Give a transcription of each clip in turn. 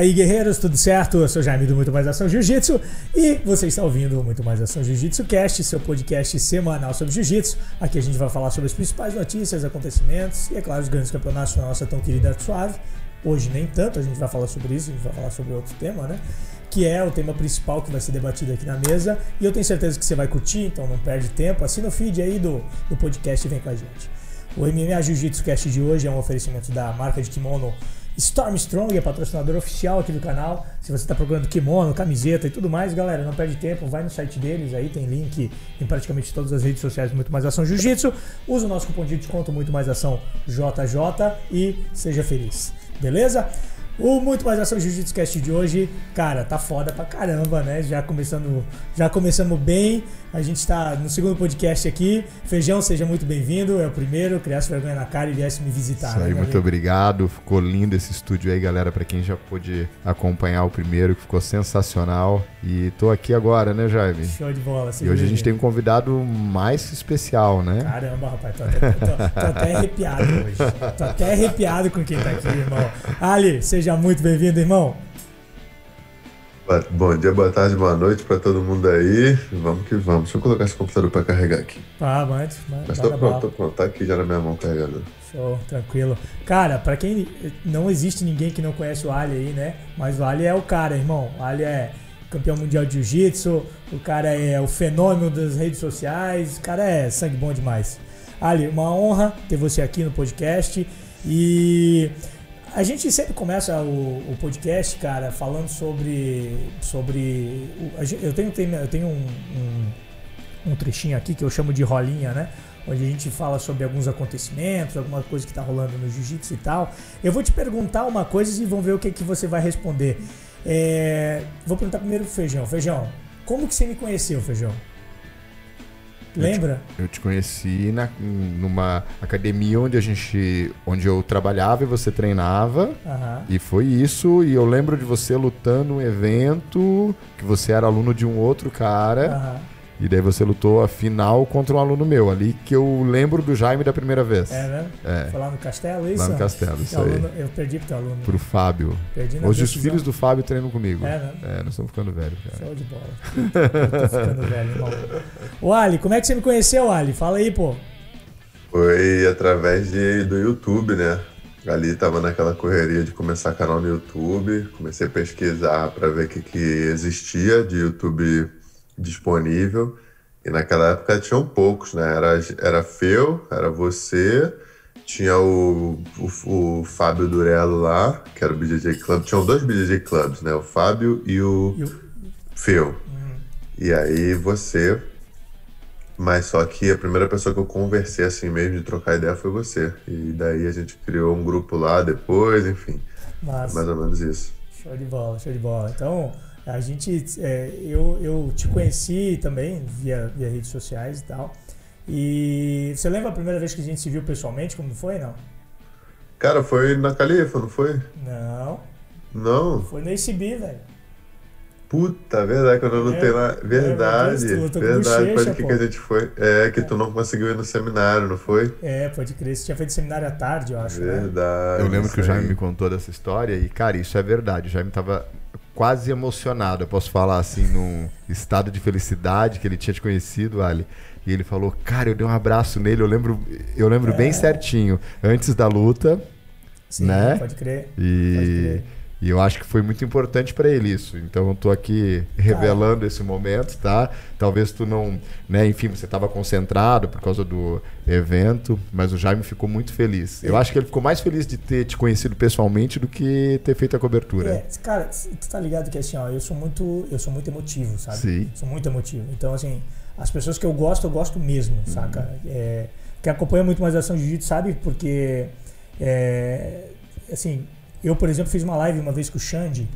Aí, guerreiros, tudo certo? Eu sou Jaime do Muito Mais Ação Jiu-Jitsu e você está ouvindo o Muito Mais Ação Jiu-Jitsu Cast, seu podcast semanal sobre Jiu-Jitsu. Aqui a gente vai falar sobre as principais notícias, acontecimentos e, é claro, os grandes campeonatos da nossa tão querida Suave. Hoje nem tanto, a gente vai falar sobre isso, a gente vai falar sobre outro tema, né? Que é o tema principal que vai ser debatido aqui na mesa. E eu tenho certeza que você vai curtir, então não perde tempo. Assina o feed aí do, do podcast e vem com a gente. O MMA Jiu-Jitsu Cast de hoje é um oferecimento da marca de kimono Stormstrong é patrocinador oficial aqui do canal. Se você está procurando kimono, camiseta e tudo mais, galera, não perde tempo, vai no site deles, aí tem link em praticamente todas as redes sociais Muito Mais Ação Jiu-Jitsu. Usa o nosso cupom de desconto Muito Mais Ação JJ e seja feliz. Beleza? O Muito Mais Ação Jiu-Jitsu Cast de hoje, cara, tá foda pra caramba, né? Já começando, já começamos bem. A gente tá no segundo podcast aqui. Feijão, seja muito bem-vindo. É o primeiro, criasse vergonha na cara e viesse me visitar. Isso aí, né, muito obrigado. Ficou lindo esse estúdio aí, galera, para quem já pôde acompanhar o primeiro, que ficou sensacional. E tô aqui agora, né, Jaime? Show de bola. E hoje a gente tem um convidado mais especial, né? Caramba, rapaz, tô até, tô, tô até arrepiado hoje. Tô até arrepiado com quem tá aqui, irmão. Ali, seja muito bem-vindo, irmão. Bom dia, boa tarde, boa noite para todo mundo aí. Vamos que vamos. Deixa eu colocar esse computador para carregar aqui. Ah, mande. Mas tô pronto, tô pronto. Tá aqui já na minha mão carregando. Show, tranquilo. Cara, para quem não existe ninguém que não conhece o Ali aí, né? Mas o Ali é o cara, irmão. O Ali é campeão mundial de jiu-jitsu, o cara é o fenômeno das redes sociais, o cara é sangue bom demais. Ali, uma honra ter você aqui no podcast e a gente sempre começa o, o, podcast, cara, falando sobre. sobre eu tenho, eu tenho um, um, um, trechinho aqui que eu chamo de rolinha, né? Onde a gente fala sobre alguns acontecimentos, alguma coisa que tá rolando no jiu-jitsu e tal. Eu vou te perguntar uma coisa e vamos ver o que, que você vai responder. É, vou perguntar primeiro pro Feijão. Feijão, como que você me conheceu, Feijão? Lembra? Eu te, eu te, conheci na, numa academia onde a gente, onde eu trabalhava e você treinava. Uhum. E foi isso. E eu lembro de você lutando um evento que você era aluno de um outro cara. Uhum. E daí você lutou a final contra um aluno meu, ali que eu lembro do Jaime da primeira vez. É, né? É. Foi lá no Castelo, isso? Lá no Castelo, isso aluno, aí. Eu perdi pro teu aluno. Pro Fábio. Perdi na Hoje decisão. os filhos do Fábio treinam comigo. É, né? É, nós estamos ficando velhos, cara. Show de bola. eu tô ficando velho, irmão. O Ali, como é que você me conheceu, Ali? Fala aí, pô. Foi através de, do YouTube, né? Ali tava naquela correria de começar canal no YouTube, comecei a pesquisar para ver o que, que existia de YouTube disponível. E naquela época tinham poucos, né? Era, era Feu, era você, tinha o, o, o, Fábio Durello lá, que era o BJJ Club. Tinham dois BJJ Clubs, né? O Fábio e o, e o... Feu. Uhum. E aí você. Mas só que a primeira pessoa que eu conversei assim mesmo de trocar ideia foi você. E daí a gente criou um grupo lá depois, enfim. Mas... Mais ou menos isso. Show de bola, show de bola. Então, a gente, é, eu, eu te conheci também via, via redes sociais e tal. E você lembra a primeira vez que a gente se viu pessoalmente? Como foi, não? Cara, foi na Califa, não foi? Não. Não? Foi no ACB, velho. Puta, verdade, quando eu lutei É, lá. Verdade, Deus, tu verdade, bochecha, pode que, pô. que a gente foi. É, que tu não conseguiu ir no seminário, não foi? É, pode crer. Você tinha feito seminário à tarde, eu acho. Né? Verdade. Eu lembro que o Jaime me contou dessa história e, cara, isso é verdade. O Jaime tava quase emocionado, eu posso falar assim, num estado de felicidade que ele tinha te conhecido, Ali. E ele falou, cara, eu dei um abraço nele, eu lembro, eu lembro É. bem certinho, antes da luta, Sim, né? pode crer. Pode e, crer. E eu acho que foi muito importante pra ele isso. Então eu tô aqui revelando esse momento, tá? Talvez tu não, né, enfim, você tava concentrado por causa do evento, mas o Jaime ficou muito feliz. Eu acho que ele ficou mais feliz de ter te conhecido pessoalmente do que ter feito a cobertura. É, cara, tu tá ligado que assim, ó, eu sou muito, eu sou muito emotivo, sabe? Sim. Sou muito emotivo. Então, assim, as pessoas que eu gosto, eu gosto mesmo, saca? É, quem acompanha muito mais ação de jiu-jitsu sabe, porque, é, assim, eu, por exemplo, fiz uma live uma vez com o Xande.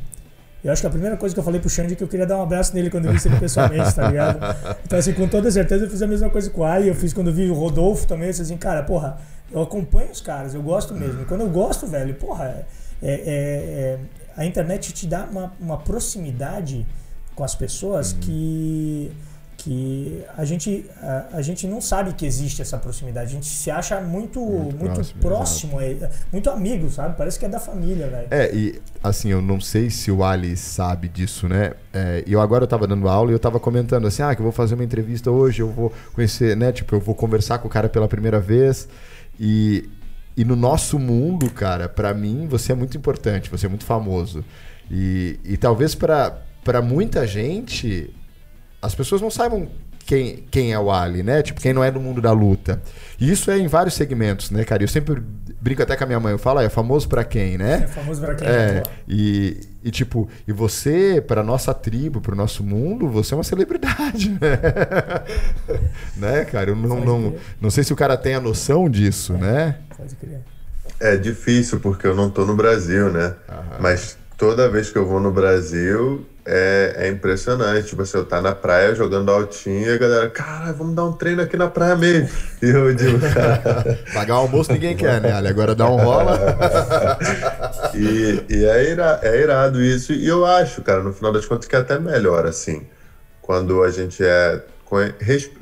Eu acho que a primeira coisa que eu falei pro Xande é que eu queria dar um abraço nele quando eu vi ele pessoalmente, tá ligado? Então, assim, com toda certeza eu fiz a mesma coisa com o Ali, eu fiz quando eu vi o Rodolfo também, eu disse assim, cara, porra, eu acompanho os caras, eu gosto mesmo. E quando eu gosto, velho, porra, é, é- é- a internet te dá uma, uma proximidade com as pessoas que, que que a gente, a, a, gente não sabe que existe essa proximidade. A gente se acha muito, muito, muito próximo, próximo é, muito amigo, sabe? Parece que é da família, velho. É, e assim, eu não sei se o Ali sabe disso, né? É, eu agora eu tava dando aula e eu tava comentando assim, ah, que eu vou fazer uma entrevista hoje, eu vou conhecer, né? Tipo, eu vou conversar com o cara pela primeira vez e, e no nosso mundo, cara, para mim, você é muito importante, você é muito famoso. E, e talvez para muita gente as pessoas não saibam quem, quem é o Ali, né? Tipo, quem não é do mundo da luta. E isso é em vários segmentos, né, cara? Eu sempre brinco até com a minha mãe, eu falo, ah, é famoso para quem, né? É famoso para quem? É, e, e tipo, e você, para nossa tribo, para o nosso mundo, você é uma celebridade, né? né, cara? Eu não, não, não sei se o cara tem a noção disso, é, né? Pode crer. É difícil, porque eu não tô no Brasil, né? Aham. Mas toda vez que eu vou no Brasil, é, é impressionante. Tipo assim, eu tá na praia jogando altinho e a galera, cara, vamos dar um treino aqui na praia mesmo. E eu digo, cara. Pagar o almoço ninguém quer, né, Ali? Agora dá um rola. e e é, ira, é irado isso. E eu acho, cara, no final das contas, que é até melhor, assim. Quando a gente é.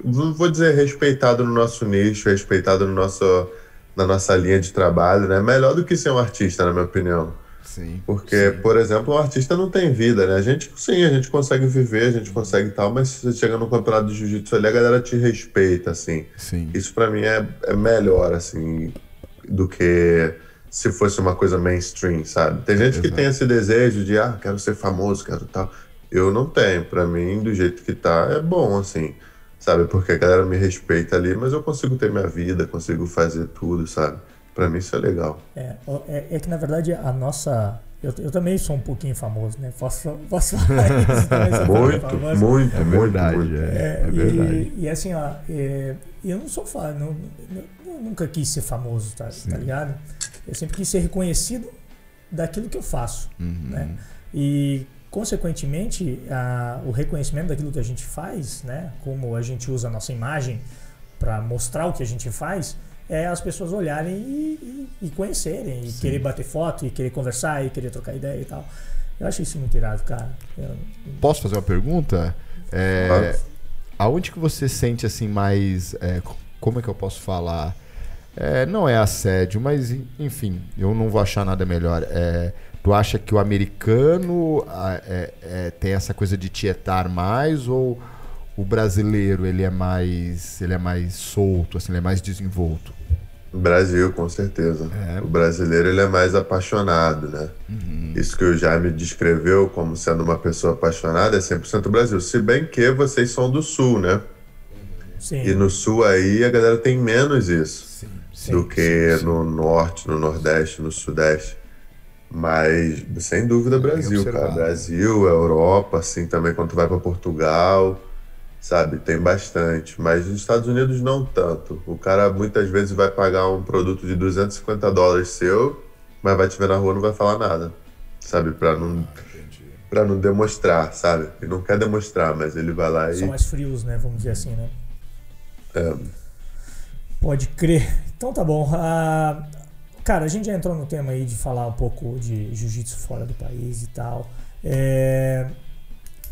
Não vou dizer respeitado no nosso nicho, respeitado no nosso, na nossa linha de trabalho, né? Melhor do que ser um artista, na minha opinião. Sim. Porque, sim. por exemplo, o artista não tem vida, né? A gente, sim, a gente consegue viver, a gente consegue tal, mas se você chega no campeonato de jiu-jitsu ali, a galera te respeita, assim. Sim. Isso para mim é, é melhor, assim, do que se fosse uma coisa mainstream, sabe? Tem gente que tem esse desejo de, ah, quero ser famoso, quero tal. Eu não tenho. Para mim, do jeito que tá, é bom, assim, sabe? Porque a galera me respeita ali, mas eu consigo ter minha vida, consigo fazer tudo, sabe? Para mim isso é legal. É, é, é, que na verdade a nossa. Eu, eu também sou um pouquinho famoso, né? Posso, posso falar isso também. muito, muito, muito, é verdade. Muito. É, é, verdade. E, e, assim, ó, é, eu não sou fã, não, não, nunca quis ser famoso, tá, tá, ligado? Eu sempre quis ser reconhecido daquilo que eu faço, uhum. né? E consequentemente, a, o reconhecimento daquilo que a gente faz, né? Como a gente usa a nossa imagem para mostrar o que a gente faz, é as pessoas olharem e, e, e conhecerem, e Sim. querer bater foto, e querer conversar, e querer trocar ideia e tal. Eu acho isso muito irado, cara. Eu... Posso fazer uma pergunta? É, aonde que você sente assim mais. É, como é que eu posso falar? É, não é assédio, mas enfim, eu não vou achar nada melhor. É, tu acha que o americano é, é, tem essa coisa de tietar mais ou o brasileiro ele é mais ele é mais solto, assim, ele é mais desenvolto? Brasil, com certeza. É. O brasileiro ele é mais apaixonado, né? Uhum. Isso que o Jaime descreveu como sendo uma pessoa apaixonada é 100% Brasil. Se bem que vocês são do Sul, né? Sim. E no Sul aí a galera tem menos isso sim, sim, do que no Norte, no Nordeste, no Sudeste. Mas, sem dúvida, Brasil, cara. Brasil, Europa, assim, também quando tu vai para Portugal sabe? Tem bastante, mas nos Estados Unidos não tanto. O cara muitas vezes vai pagar um produto de 250 dólares seu, mas vai te ver na rua e não vai falar nada, sabe? Para não para não demonstrar, sabe? Ele não quer demonstrar, mas ele vai lá e são mais frios, né? Vamos dizer assim, né? É. Pode crer. Então tá bom. Uh, cara, a gente já entrou no tema aí de falar um pouco de jiu-jitsu fora do país e tal. É,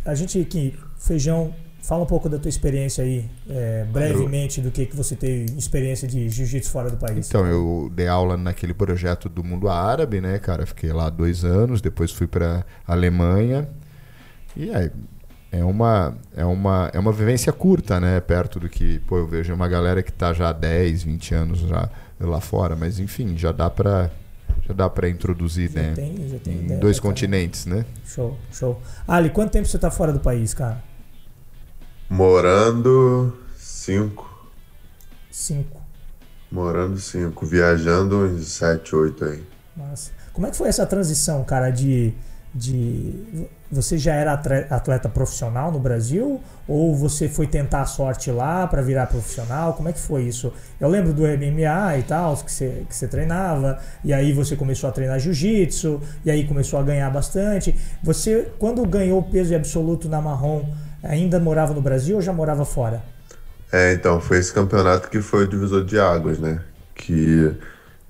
a gente aqui, feijão Fala um pouco da tua experiência aí, é, brevemente, eu... do que, que você teve experiência de jiu-jitsu fora do país. Então, eu dei aula naquele projeto do mundo árabe, né, cara? Fiquei lá dois anos, depois fui para Alemanha. E aí, é uma, é, uma, é uma vivência curta, né? Perto do que, pô, eu vejo uma galera que tá já há 10, 20 anos já lá fora. Mas, enfim, já dá para já dá para introduzir, já né? Tem, já tem em ideia, dois continentes, né? Show, show. Ali, quanto tempo você tá fora do país, cara? Morando cinco. Cinco. Morando cinco. Viajando uns sete, oito aí. Nossa. Como é que foi essa transição, cara, de. de você já era atleta profissional no Brasil ou você foi tentar a sorte lá para virar profissional? Como é que foi isso? Eu lembro do MMA e tal, que você, que você treinava, e aí você começou a treinar jiu-jitsu, e aí começou a ganhar bastante. Você, quando ganhou o peso absoluto na marrom, ainda morava no Brasil ou já morava fora? É, então, foi esse campeonato que foi o divisor de águas, né? Que,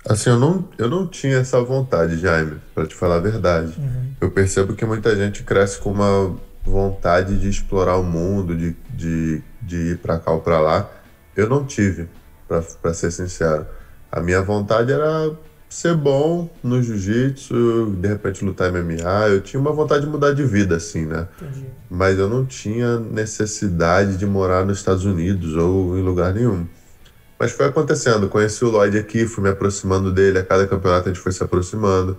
assim, eu não, eu não tinha essa vontade, Jaime, para te falar a verdade. Uhum. Eu percebo que muita gente cresce com uma vontade de explorar o mundo, de, de de ir para cá ou para lá, eu não tive, para ser sincero. A minha vontade era ser bom no jiu-jitsu, de repente lutar MMA. Eu tinha uma vontade de mudar de vida, assim, né? Entendi. Mas eu não tinha necessidade de morar nos Estados Unidos ou em lugar nenhum. Mas foi acontecendo. Conheci o Lloyd aqui, fui me aproximando dele. A cada campeonato a gente foi se aproximando.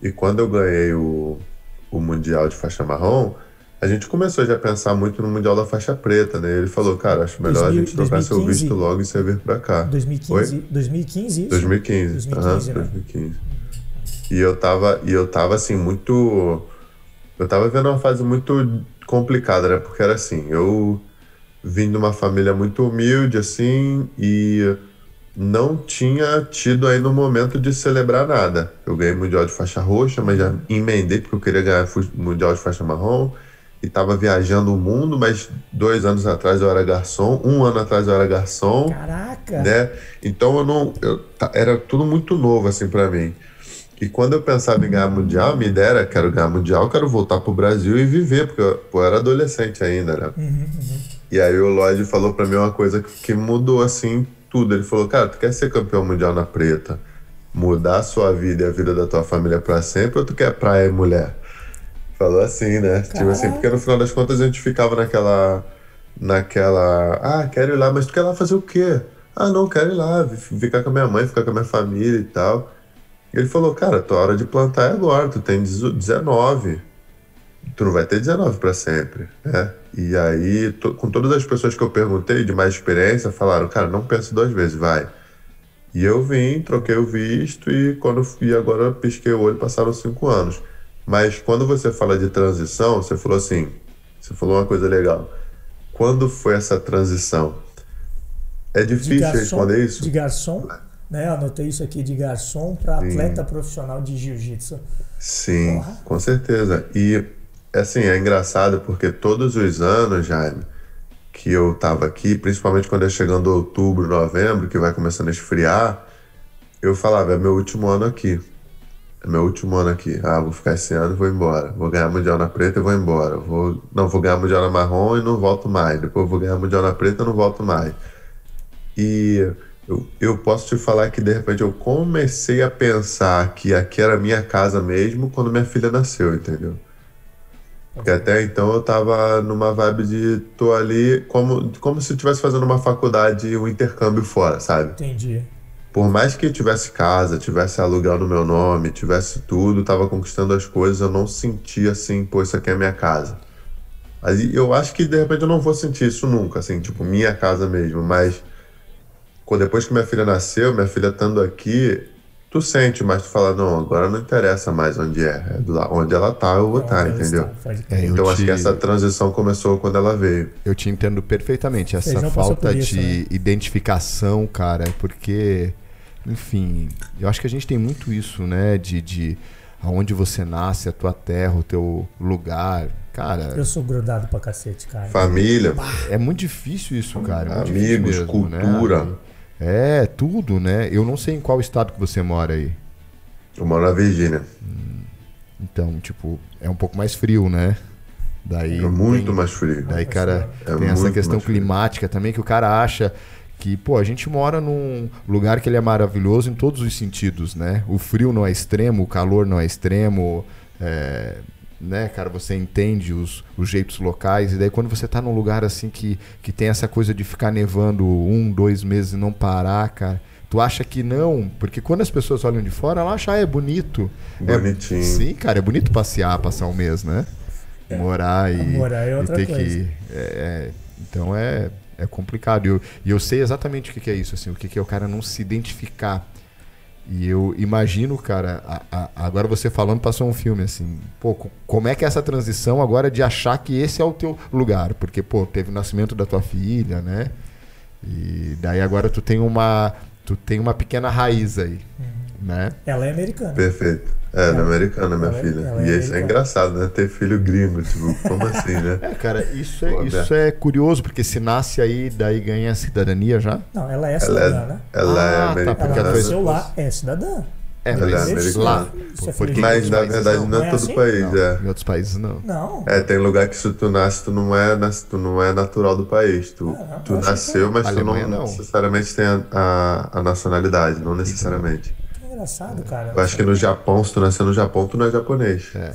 E quando eu ganhei o, o Mundial de faixa marrom, a gente começou já a pensar muito no Mundial da faixa preta, né? Ele falou, cara, acho melhor 2000, a gente trocar 2015, seu visto logo e você vir pra cá. 2015, Foi? 2015 isso? 2015, 2015, uhum, né? 2015. E eu tava, e eu tava assim, muito... Eu tava vendo uma fase muito complicada, né? Porque era assim, eu vim de uma família muito humilde, assim, e não tinha tido aí no momento de celebrar nada. Eu ganhei Mundial de faixa roxa, mas já emendei porque eu queria ganhar Mundial de faixa marrom e estava viajando o mundo, mas dois anos atrás eu era garçom, um ano atrás eu era garçom. Caraca! Né? Então eu não. Eu, era tudo muito novo assim para mim. E quando eu pensava em ganhar mundial, minha ideia era: quero ganhar mundial, quero voltar pro Brasil e viver, porque eu, eu era adolescente ainda, né? Uhum, uhum. E aí o Lloyd falou para mim uma coisa que, que mudou assim tudo. Ele falou: cara, tu quer ser campeão mundial na preta? Mudar a sua vida e a vida da tua família para sempre ou tu quer praia e mulher? Falou assim, né? Caraca. Tipo assim, porque no final das contas a gente ficava naquela. Naquela. Ah, quero ir lá, mas tu quer lá fazer o quê? Ah, não, quero ir lá, ficar com a minha mãe, ficar com a minha família e tal. E ele falou, cara, tua hora de plantar é agora, tu tem 19. Tu não vai ter 19 para sempre, né? E aí, com todas as pessoas que eu perguntei de mais experiência, falaram, cara, não pense duas vezes, vai. E eu vim, troquei o visto e quando fui agora pisquei o olho, passaram cinco anos. Mas quando você fala de transição, você falou assim, você falou uma coisa legal. Quando foi essa transição? É difícil garçom, responder isso? De garçom, né? Anotei isso aqui de garçom para atleta profissional de jiu-jitsu. Sim, Porra. com certeza. E assim, é engraçado porque todos os anos, Jaime, que eu tava aqui, principalmente quando é chegando outubro, novembro, que vai começando a esfriar, eu falava, é meu último ano aqui. É meu último ano aqui. Ah, vou ficar esse ano e vou embora. Vou ganhar mundial na preta e vou embora. Vou, não, vou ganhar mundial na marrom e não volto mais. Depois vou ganhar mundial na preta e não volto mais. E eu, eu posso te falar que de repente eu comecei a pensar que aqui era minha casa mesmo quando minha filha nasceu, entendeu? Porque até então eu tava numa vibe de tô ali como, como se estivesse fazendo uma faculdade, um intercâmbio fora, sabe? Entendi por mais que tivesse casa, tivesse aluguel no meu nome, tivesse tudo, tava conquistando as coisas, eu não sentia assim, pô, isso aqui é minha casa. Aí eu acho que de repente eu não vou sentir isso nunca, assim, tipo, minha casa mesmo, mas depois que minha filha nasceu, minha filha estando aqui, tu sente, mas tu fala, não, agora não interessa mais onde é, é lá, onde ela tá, eu vou estar, tá, entendeu? É, então te... acho que essa transição começou quando ela veio. Eu te entendo perfeitamente, essa falta isso, de né? identificação, cara, porque enfim, eu acho que a gente tem muito isso, né? De, de aonde você nasce, a tua terra, o teu lugar. Cara. Eu sou grudado pra cacete, cara. Família. É muito difícil isso, cara. É Amigos, mesmo, cultura. Né? É, tudo, né? Eu não sei em qual estado que você mora aí. Eu moro na Virgínia. Hum, então, tipo, é um pouco mais frio, né? Daí é muito tem, mais frio. Daí, cara, é tem essa questão climática também que o cara acha que, pô, a gente mora num lugar que ele é maravilhoso em todos os sentidos, né? O frio não é extremo, o calor não é extremo, é, né, cara, você entende os, os jeitos locais, e daí quando você tá num lugar assim que, que tem essa coisa de ficar nevando um, dois meses e não parar, cara, tu acha que não, porque quando as pessoas olham de fora, elas acham, ah, é bonito. É Bonitinho. É, sim, cara, é bonito passear, passar um mês, né? É. Morar e, morar é outra e ter coisa. que. É, é, então é, é complicado. E eu, eu sei exatamente o que, que é isso, assim, o que, que é o cara não se identificar. E eu imagino, cara, a, a, agora você falando passou um filme assim, pô, como é que é essa transição agora de achar que esse é o teu lugar? Porque, pô, teve o nascimento da tua filha, né? E daí agora tu tem uma, tu tem uma pequena raiz aí, uhum. Né? Ela é americana. Perfeito. É, ela é americana, minha ela é- filha. É, e isso é engraçado, né? Ter filho gringo, tipo, como assim, né? É, cara, isso é, Pô, isso é curioso, porque se nasce aí, daí ganha cidadania já? Não, ela é cidadã, ela é, né? Ela é ah, é americana. Tá, porque ela nasceu lá, é cidadã. É, Ela é mas americana. lá. É porque. Mas na verdade não. não Não é é todo assim? país, Não, é. Em outros países não. Não. É, tem lugar que se tu nasce, tu não é, nas- tu não é natural do país. Tu, Ah, não, tu nasceu, mas tu não, não. necessariamente tem a, a, a nacionalidade, não necessariamente. Engraçado, cara. Eu acho que no Japão, se tu nascer no Japão, tu não é japonês. É.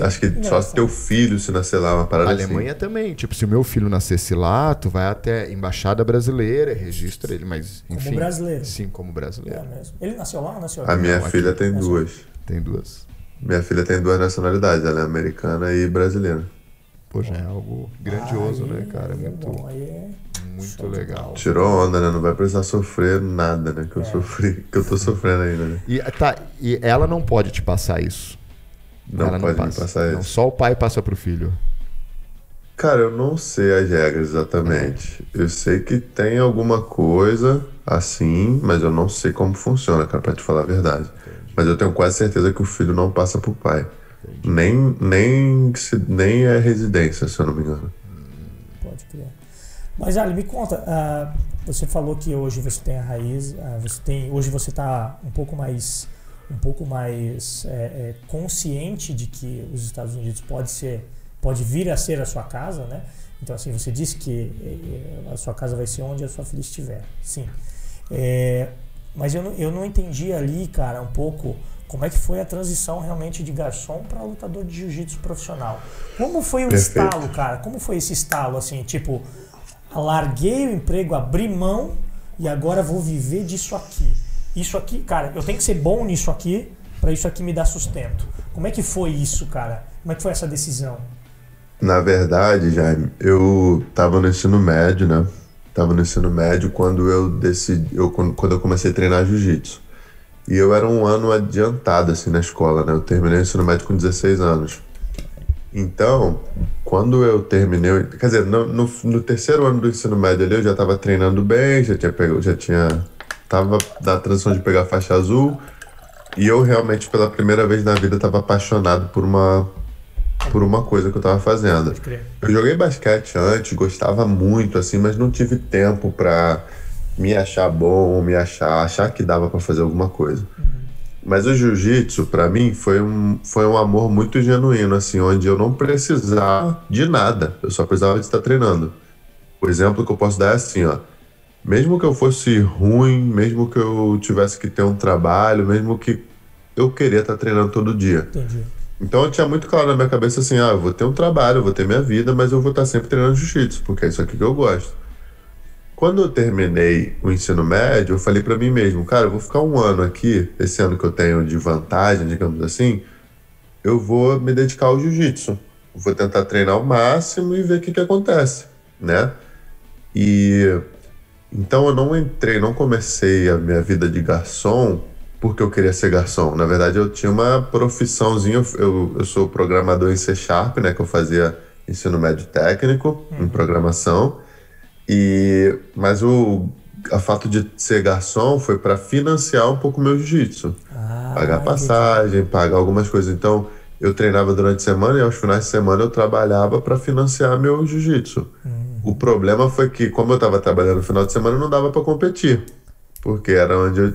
Acho que só se teu filho se nascer lá, uma A parada Alemanha também. Tipo, se o meu filho nascesse lá, tu vai até a embaixada brasileira, registra ele, mas Como enfim. brasileiro. Sim, como É brasileiro. mesmo. Ele nasceu lá ou nasceu assim. A aqui? minha Não, filha aqui. tem Mas- duas. Tem duas. Minha filha tem duas nacionalidades, ela é americana e brasileira. Pô, já é algo grandioso, Aí- né, cara? É é muito, bom, aí é- muito show legal. Tirou onda, né? Não vai precisar sofrer nada, né? Que eu sofri, que eu tô sofrendo ainda, né? E, tá, e ela não pode te passar isso. Não ela pode me passar Não, isso. só o pai passa pro filho. Cara, eu não sei as regras exatamente. Eu sei que tem alguma coisa assim, mas eu não sei como funciona, cara, pra te falar a verdade. Mas eu tenho quase certeza que o filho não passa pro pai. Nem, nem, se- nem é residência, se eu não me engano. Mas Ali, me conta, ah, você falou que hoje você tem a raiz, ah, você tem, hoje você está um pouco mais, um pouco mais é, é, consciente de que os Estados Unidos pode ser, pode vir a ser a sua casa, né? Então assim, você disse que eh, a sua casa vai ser onde a sua filha estiver, sim. É, mas eu não, eu não entendi ali, cara, um pouco como é que foi a transição realmente de garçom para lutador de jiu-jitsu profissional. Como foi o Perfeito. estalo, cara? Como foi esse estalo, assim, tipo, larguei o emprego, abri mão e agora vou viver disso aqui. Isso aqui, cara, eu tenho que ser bom nisso aqui para isso aqui me dar sustento. Como é que foi isso, cara? Como é que foi essa decisão? Na verdade, Jaime, eu tava no ensino médio, né? Tava no ensino médio quando eu decidi, eu, quando eu comecei a treinar jiu-jitsu. E eu era um ano adiantado, assim, na escola, né? Eu terminei o ensino médio com 16 anos. Então, quando eu terminei, quer dizer, no, no, no terceiro ano do ensino médio ali, eu já tava treinando bem, já tinha pego, já tinha, tava na transição de pegar a faixa azul. E eu realmente, pela primeira vez na vida, tava apaixonado por uma, por uma coisa que eu tava fazendo. Eu joguei basquete antes, gostava muito, assim, mas não tive tempo pra me achar bom, me achar, achar que dava pra fazer alguma coisa. Mas o jiu-jitsu, pra mim, foi um, foi um amor muito genuíno, assim, onde eu não precisava de nada, eu só precisava de estar treinando. O exemplo que eu posso dar é assim, ó. Mesmo que eu fosse ruim, mesmo que eu tivesse que ter um trabalho, mesmo que eu queria estar treinando todo dia. Entendi. Então eu tinha muito claro na minha cabeça assim, ah, eu vou ter um trabalho, eu vou ter minha vida, mas eu vou estar sempre treinando jiu-jitsu, porque é isso aqui que eu gosto. Quando eu terminei o ensino médio, eu falei pra mim mesmo, cara, eu vou ficar um ano aqui, esse ano que eu tenho de vantagem, digamos assim, eu vou me dedicar ao jiu-jitsu. Vou tentar treinar o máximo e ver o que, que acontece, né? E então eu não entrei, não comecei a minha vida de garçom porque eu queria ser garçom. Na verdade, eu tinha uma profissãozinha, eu, eu, sou programador em C Sharp, né? Que eu fazia ensino médio técnico em programação. E, mas o a fato de ser garçom foi para financiar um pouco meu jiu-jitsu. Ah, Pagar entendi. passagem, pagar algumas coisas. Então, eu treinava durante a semana e aos finais de semana eu trabalhava para financiar meu jiu-jitsu. O problema foi que, como eu estava trabalhando no final de semana, não dava para competir. Porque era onde eu.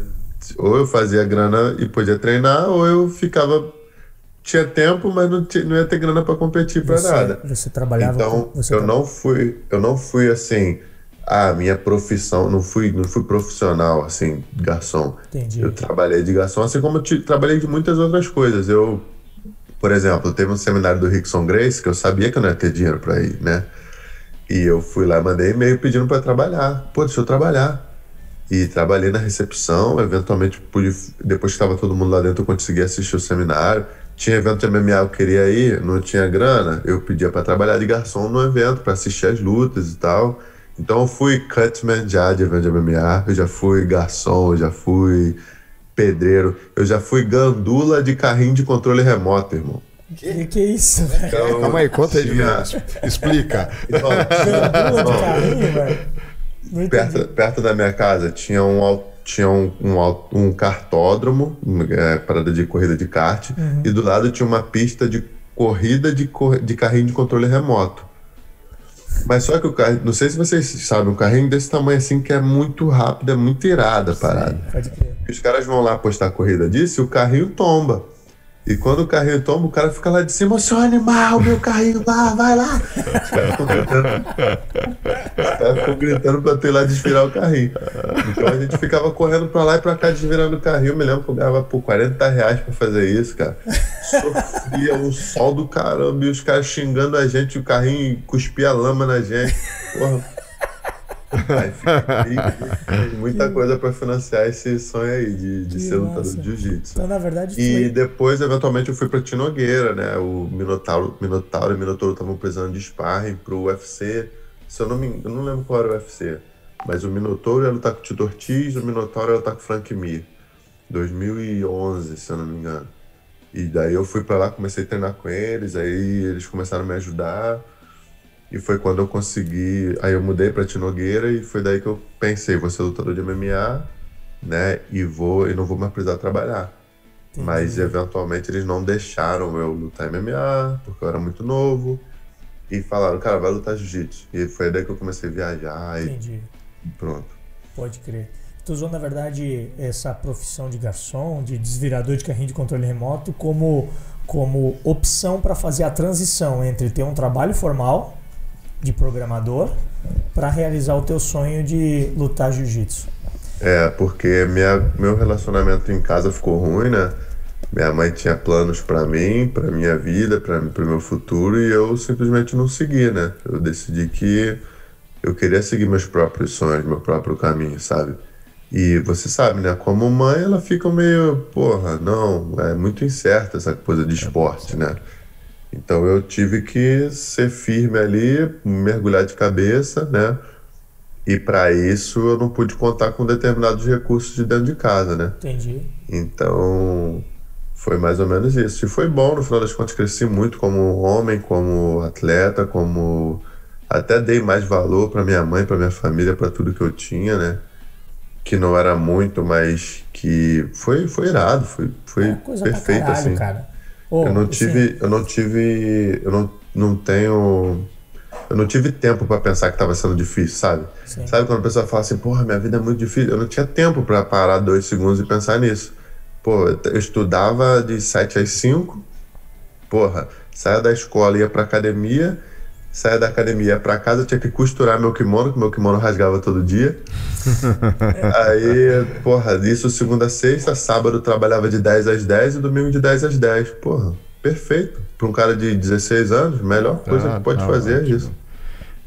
Ou eu fazia grana e podia treinar, ou eu ficava. Tinha tempo, mas não, tinha, não ia ter grana para competir para nada. você trabalhava Então, com, você eu não fui, eu não fui assim, a minha profissão, não fui, não fui profissional assim, garçom. Entendi. Eu trabalhei de garçom, assim como eu trabalhei de muitas outras coisas. Eu, por exemplo, teve um seminário do Rickson Grace que eu sabia que eu não ia ter dinheiro para ir, né? E eu fui lá, mandei e-mail pedindo para trabalhar. Pô, deixa eu trabalhar. E trabalhei na recepção, eventualmente pude, depois que estava todo mundo lá dentro, eu consegui assistir o seminário. Tinha evento de MMA, eu queria ir, não tinha grana, eu pedia para trabalhar de garçom no evento, para assistir as lutas e tal. Então eu fui cutman já de evento de MMA, eu já fui garçom, eu já fui pedreiro, eu já fui gandula de carrinho de controle remoto, irmão. Que, que isso, velho? Então, Calma aí, conta aí de tinha-. Explica. Então, Gandula de carrinho, velho. Perto, perto da minha casa tinha um, tinha um, um, um cartódromo, é, parada de corrida de kart, e do lado tinha uma pista de corrida de, cor- de carrinho de controle remoto. Mas só que o carro, não sei se vocês sabem, um carrinho desse tamanho assim que é muito rápido, é muito irada a parada. E os caras vão lá postar a corrida disso e o carrinho tomba. E quando o carrinho tomba, o cara fica lá de cima, seu animal, meu carrinho lá, vai lá. Os caras ficam gritando, pra ter lá desvirar o carrinho. Então a gente ficava correndo pra lá e pra cá desvirando o carrinho. Eu me lembro que eu ganhava por 40 reais pra fazer isso, cara. Sofria um sol do caramba e os caras xingando a gente, o carrinho cuspia lama na gente. Porra. Aí fiquei, muita coisa para financiar esse sonho aí de, de ser lutador de jiu-jitsu. Então, na verdade, E foi... depois, eventualmente, eu fui pra Tinogueira, né? O Minotauro, Minotauro e Minotauro estavam precisando de sparring pro UFC. Se eu não me engano, eu não lembro qual era o UFC. Mas o Minotauro ia lutar com o Tito Ortiz, o Minotauro ia lutar com o Frank Mir. 2011, se eu não me engano. E daí eu fui pra lá, comecei a treinar com eles, aí eles começaram a me ajudar. E foi quando eu consegui. Aí eu mudei pra Tinogueira e foi daí que eu pensei, vou ser lutador de MMA, né? E vou e não vou mais precisar trabalhar. Entendi. Mas eventualmente eles não deixaram eu lutar MMA, porque eu era muito novo. E falaram, cara, vai lutar jiu-jitsu. E foi daí que eu comecei a viajar Entendi. e pronto. Pode crer. Tu usou, na verdade, essa profissão de garçom, de desvirador de carrinho de controle remoto, como, como opção para fazer a transição entre ter um trabalho formal de programador para realizar o teu sonho de lutar jiu-jitsu. É, porque minha, meu relacionamento em casa ficou ruim, né? Minha mãe tinha planos pra mim, pra minha vida, para pro meu futuro e eu simplesmente não segui, né? Eu decidi que eu queria seguir meus próprios sonhos, meu próprio caminho, sabe? E você sabe, né? Como mãe, ela fica meio, porra, não, é muito incerta essa coisa de esporte, né? Então eu tive que ser firme ali, mergulhar de cabeça, né? E para isso eu não pude contar com determinados recursos de dentro de casa, né? Entendi. Então foi mais ou menos isso. E foi bom, no final das contas, cresci muito como homem, como atleta, como até dei mais valor para minha mãe, para minha família, para tudo que eu tinha, né? Que não era muito, mas que foi foi irado, foi foi É perfeito caralho, assim. cara. Ô, Eu não assim, tive, eu não tive, eu não, não tenho, eu não tive tempo para pensar que estava sendo difícil, sabe? Sim. Sabe quando a pessoa fala assim, porra, minha vida é muito difícil. Eu não tinha tempo para parar dois segundos e pensar nisso. Pô, eu estudava de 7 às 5, porra, saia da escola, ia pra academia, saia da academia, ia pra casa, eu tinha que costurar meu kimono, que meu kimono rasgava todo dia. Aí, porra, isso segunda a sexta, sábado trabalhava de 10 às 10 e domingo de 10 às 10. Porra, perfeito. Pra um cara de 16 anos, melhor coisa Tá, que pode tá fazer é ótimo. isso.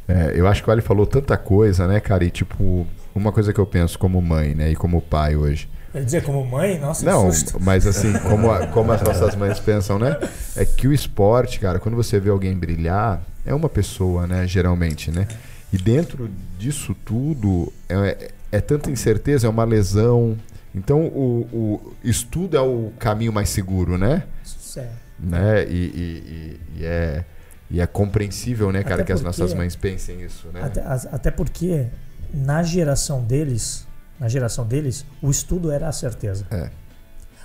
É, eu acho que o Ali falou tanta coisa, né, cara? E tipo, uma coisa que eu penso como mãe, né, e como pai hoje. Quer dizer, como mãe, nossa, Não, mas assim, como, a- como as nossas mães pensam, né? É que o esporte, cara, quando você vê alguém brilhar, é uma pessoa, né? Geralmente, né? E dentro disso tudo, é, é tanta incerteza, é uma lesão. Então, o, o estudo é o caminho mais seguro, né? Sério. né? E, e- e- e é, e é compreensível, né, cara, Até que as nossas mães pensem isso, né? Até, até porque na geração deles, na geração deles, o estudo era a certeza. É.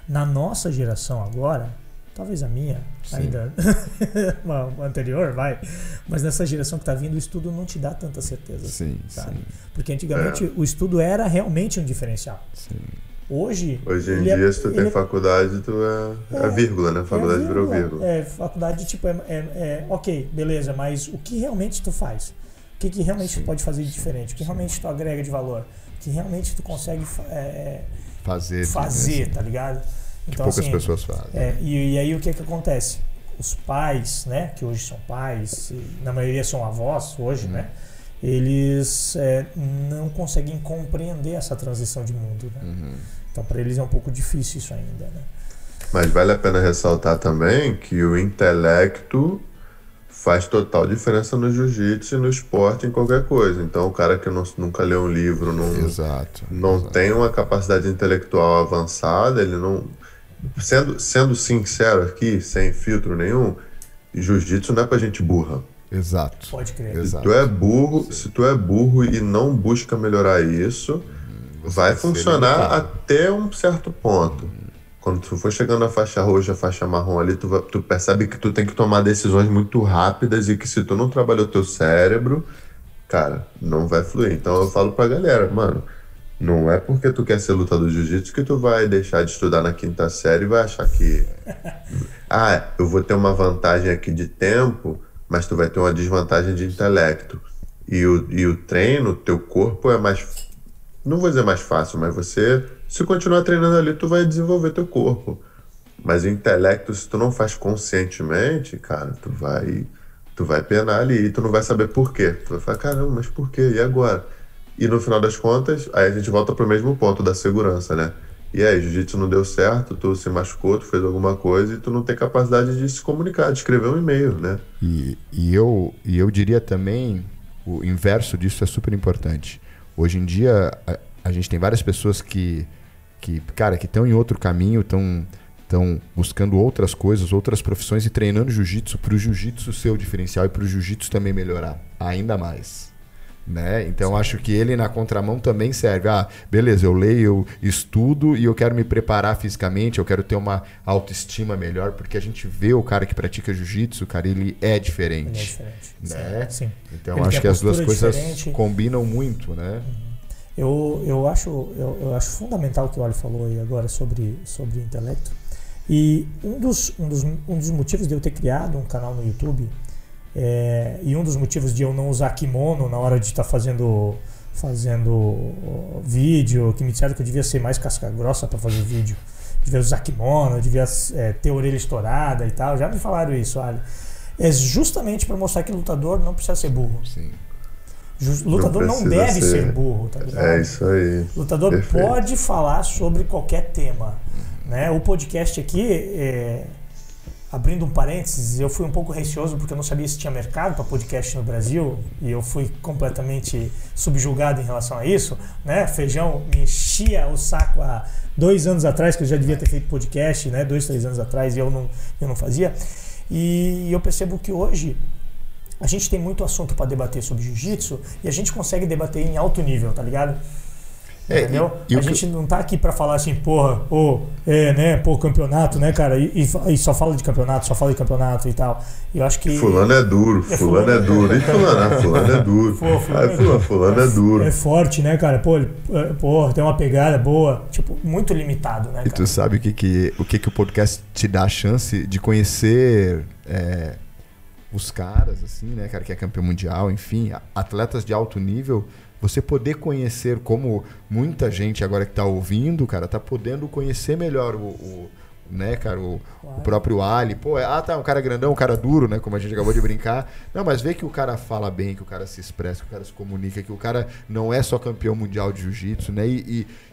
Na nossa geração agora, talvez a minha, Sim. ainda uma, anterior, vai, mas nessa geração que tá vindo, o estudo não te dá tanta certeza. Sim, sabe? sim, Porque antigamente o estudo era realmente um diferencial. sim. Hoje. Hoje em é- dia, se tu tem é- faculdade, tu é, é vírgula, né? Faculdade é, virou vírgula. É, faculdade, tipo, é, é- é, ok, beleza, mas o que realmente tu faz? O que, que realmente Sim, tu pode fazer de diferente? O que sim. realmente tu agrega de valor? O que realmente tu consegue fa- é, Fazer. é, fazer, tá ligado? Que poucas pessoas fazem. é, e, e aí o que que acontece? Os pais, né, que hoje são pais, na maioria são avós hoje, Uhum. né? Eles é, não conseguem compreender essa transição de mundo, né? Uhum. Então para eles é um pouco difícil isso ainda, né? Mas vale a pena ressaltar também que o intelecto faz total diferença no jiu-jitsu no esporte, em qualquer coisa. Então, o cara que não- nunca leu um livro, não, Exato. não exato. tem uma capacidade intelectual avançada, ele não. Sendo, sendo sincero aqui, sem filtro nenhum, jiu-jitsu não é pra gente burra. Exato. Pode crer. Se Exato. tu é burro, se tu é burro e não busca melhorar isso, Você vai ser funcionar até um certo ponto. quando tu for chegando na faixa roxa, faixa marrom ali, tu, tu percebe que tu tem que tomar decisões muito rápidas e que se tu não trabalhou teu cérebro, cara, não vai fluir. Então eu falo pra galera, mano, não é porque tu quer ser lutador de jiu-jitsu que tu vai deixar de estudar na quinta série e vai achar que. Ah, eu vou ter uma vantagem aqui de tempo, mas tu vai ter uma desvantagem de intelecto. E o, e o treino, teu corpo é mais. Não vou dizer mais fácil, mas você, se continuar treinando ali, tu vai desenvolver teu corpo. Mas o intelecto, se tu não faz conscientemente, cara, tu vai. Tu vai penar ali e tu não vai saber por quê. Tu vai falar, caramba, mas por quê? E agora? E no final das contas, aí a gente volta pro mesmo ponto da segurança, né? E aí, jiu-jitsu não deu certo, tu se machucou, tu fez alguma coisa e tu não tem capacidade de se comunicar, de escrever um e-mail, né? E, e, eu, e eu diria também, o inverso disso é super importante. Hoje em dia, a, a gente tem várias pessoas que, que cara, que estão em outro caminho, estão estão buscando outras coisas, outras profissões e treinando jiu-jitsu para o jiu-jitsu ser o diferencial e para o jiu-jitsu também melhorar ainda mais. Né? Então Sim. acho que ele na contramão também serve. Ah, beleza, eu leio, eu estudo e eu quero me preparar fisicamente, eu quero ter uma autoestima melhor, porque a gente vê o cara que pratica jiu-jitsu, cara, ele é diferente. Ele é diferente. Né? Sim. Então ele acho que as duas coisas diferente. combinam muito, né? Uhum. Eu, eu, acho, eu, eu acho fundamental o que o Ali falou aí agora sobre, sobre intelecto. E um dos, um, dos, um dos motivos de eu ter criado um canal no YouTube é, e um dos motivos de eu não usar kimono na hora de estar tá fazendo fazendo vídeo, que me disseram que eu devia ser mais casca grossa para fazer vídeo, devia usar kimono, devia é, ter orelha estourada e tal. Já me falaram isso, olha. É justamente para mostrar que lutador não precisa ser burro. Sim. Lutador não, não deve ser, ser burro, tá ligado? É isso aí. Lutador Perfeito. pode falar sobre qualquer tema. Né? O podcast aqui é, abrindo um parênteses, eu fui um pouco receoso porque eu não sabia se tinha mercado para podcast no Brasil e eu fui completamente subjugado em relação a isso. Né? Feijão me enchia o saco há dois anos atrás, que eu já devia ter feito podcast, né? dois, três anos atrás, e eu não, eu não fazia. E eu percebo que hoje a gente tem muito assunto para debater sobre jiu-jitsu e a gente consegue debater em alto nível, tá ligado? É, entendeu? E, e a gente que... não tá aqui para falar assim, porra, ô, é, né, pô, campeonato, né, cara? E, e, e, só fala de campeonato, só fala de campeonato e tal. Eu acho que. Fulano é duro, é, fulano, é duro. E fulano, ah, fulano é duro. Pô, fulano, Aí, fulano, fulano é, duro. É forte, né, cara? Pô, ele, é, porra, tem uma pegada boa. Tipo, muito limitado, né? E tu sabe o que, que, o que, que o podcast te dá a chance de conhecer. É, os caras, assim, né, cara, que é campeão mundial, enfim, atletas de alto nível você poder conhecer, como muita gente agora que está ouvindo, cara, está podendo conhecer melhor o, o né, cara, o, o, próprio Ali, pô, é, ah, tá, um cara grandão, um cara duro, né, como a gente acabou de brincar. Não, mas vê que o cara fala bem, que o cara se expressa, que o cara se comunica, que o cara não é só campeão mundial de jiu-jitsu, né, e,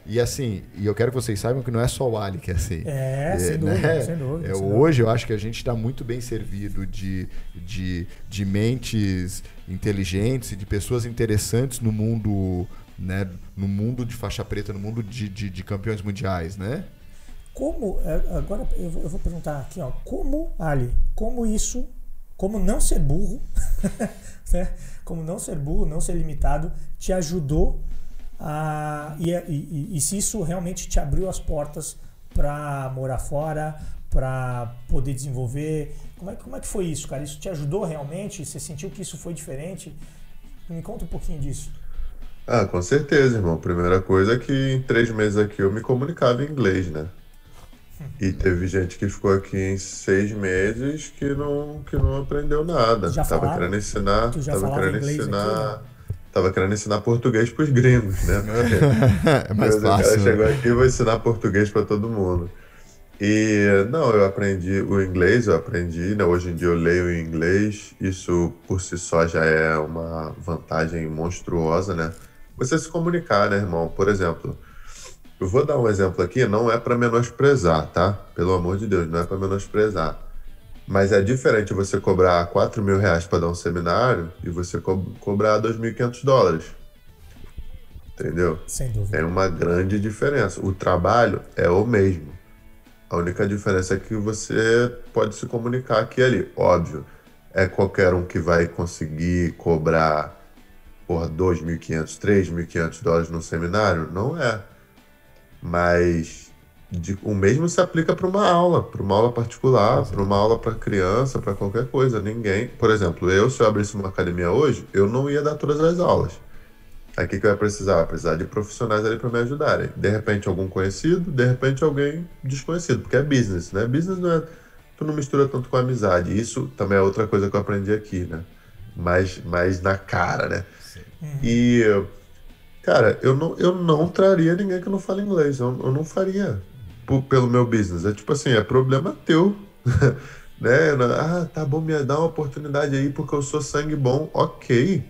e, e, assim, e eu quero que vocês saibam que não é só o Ali que é assim. É, é sem, né? dúvida, sem dúvida, é, sem Hoje eu acho que a gente está muito bem servido de, de, de mentes inteligentes e de pessoas interessantes no mundo, né, no mundo de faixa preta, no mundo de, de, de campeões mundiais, né? Como, é, agora eu vou, eu vou, perguntar aqui, ó, como, Ali, como isso, como não ser burro, né? como não ser burro, não ser limitado, te ajudou a, e, e, e se isso realmente te abriu as portas para morar fora, para poder desenvolver como é, como é que foi isso, cara? Isso te ajudou realmente? Você sentiu que isso foi diferente? Me conta um pouquinho disso. Ah, com certeza, irmão. Primeira coisa é que em três meses aqui eu me comunicava em inglês, né? E teve gente que ficou aqui em seis meses que não, que não aprendeu nada. Já tava falaram? querendo ensinar. Tu já tava querendo ensinar. Aqui, tava querendo ensinar português pros gringos, né? é mais Mas fácil. O cara chegou aqui e vai ensinar português para todo mundo. E não, eu aprendi o inglês, eu aprendi, né? Hoje em dia eu leio em inglês, isso por si só já é uma vantagem monstruosa, né? Você se comunicar, né, irmão? Por exemplo, eu vou dar um exemplo aqui, não é para menosprezar, tá? Pelo amor de Deus, não é para menosprezar. Mas é diferente você cobrar 4 mil reais para dar um seminário e você co cobrar 2.500 dólares. Entendeu? Sem dúvida. Tem uma grande diferença. O trabalho é o mesmo. A única diferença é que você pode se comunicar aqui e ali. Óbvio, é qualquer um que vai conseguir cobrar por 2.500, 3.500 dólares no seminário? Não é. Mas de, o mesmo se aplica para uma aula, para uma aula particular, para uma aula para criança, para qualquer coisa. Ninguém, por exemplo, eu se eu abrisse uma academia hoje, eu não ia dar todas as aulas. O que, eu ia precisar? Eu precisar de profissionais ali para me ajudarem. De repente algum conhecido, de repente alguém desconhecido, porque é business, né? Business não é, tu não mistura tanto com amizade. Isso também é outra coisa que eu aprendi aqui, né? Mais, mais na cara, né? Uhum. E cara, eu não, eu não traria ninguém que não fala inglês. Eu, eu não faria pelo meu business. É tipo assim, é problema teu. né? Ah, tá bom, me dá uma oportunidade aí porque eu sou sangue bom. Ok.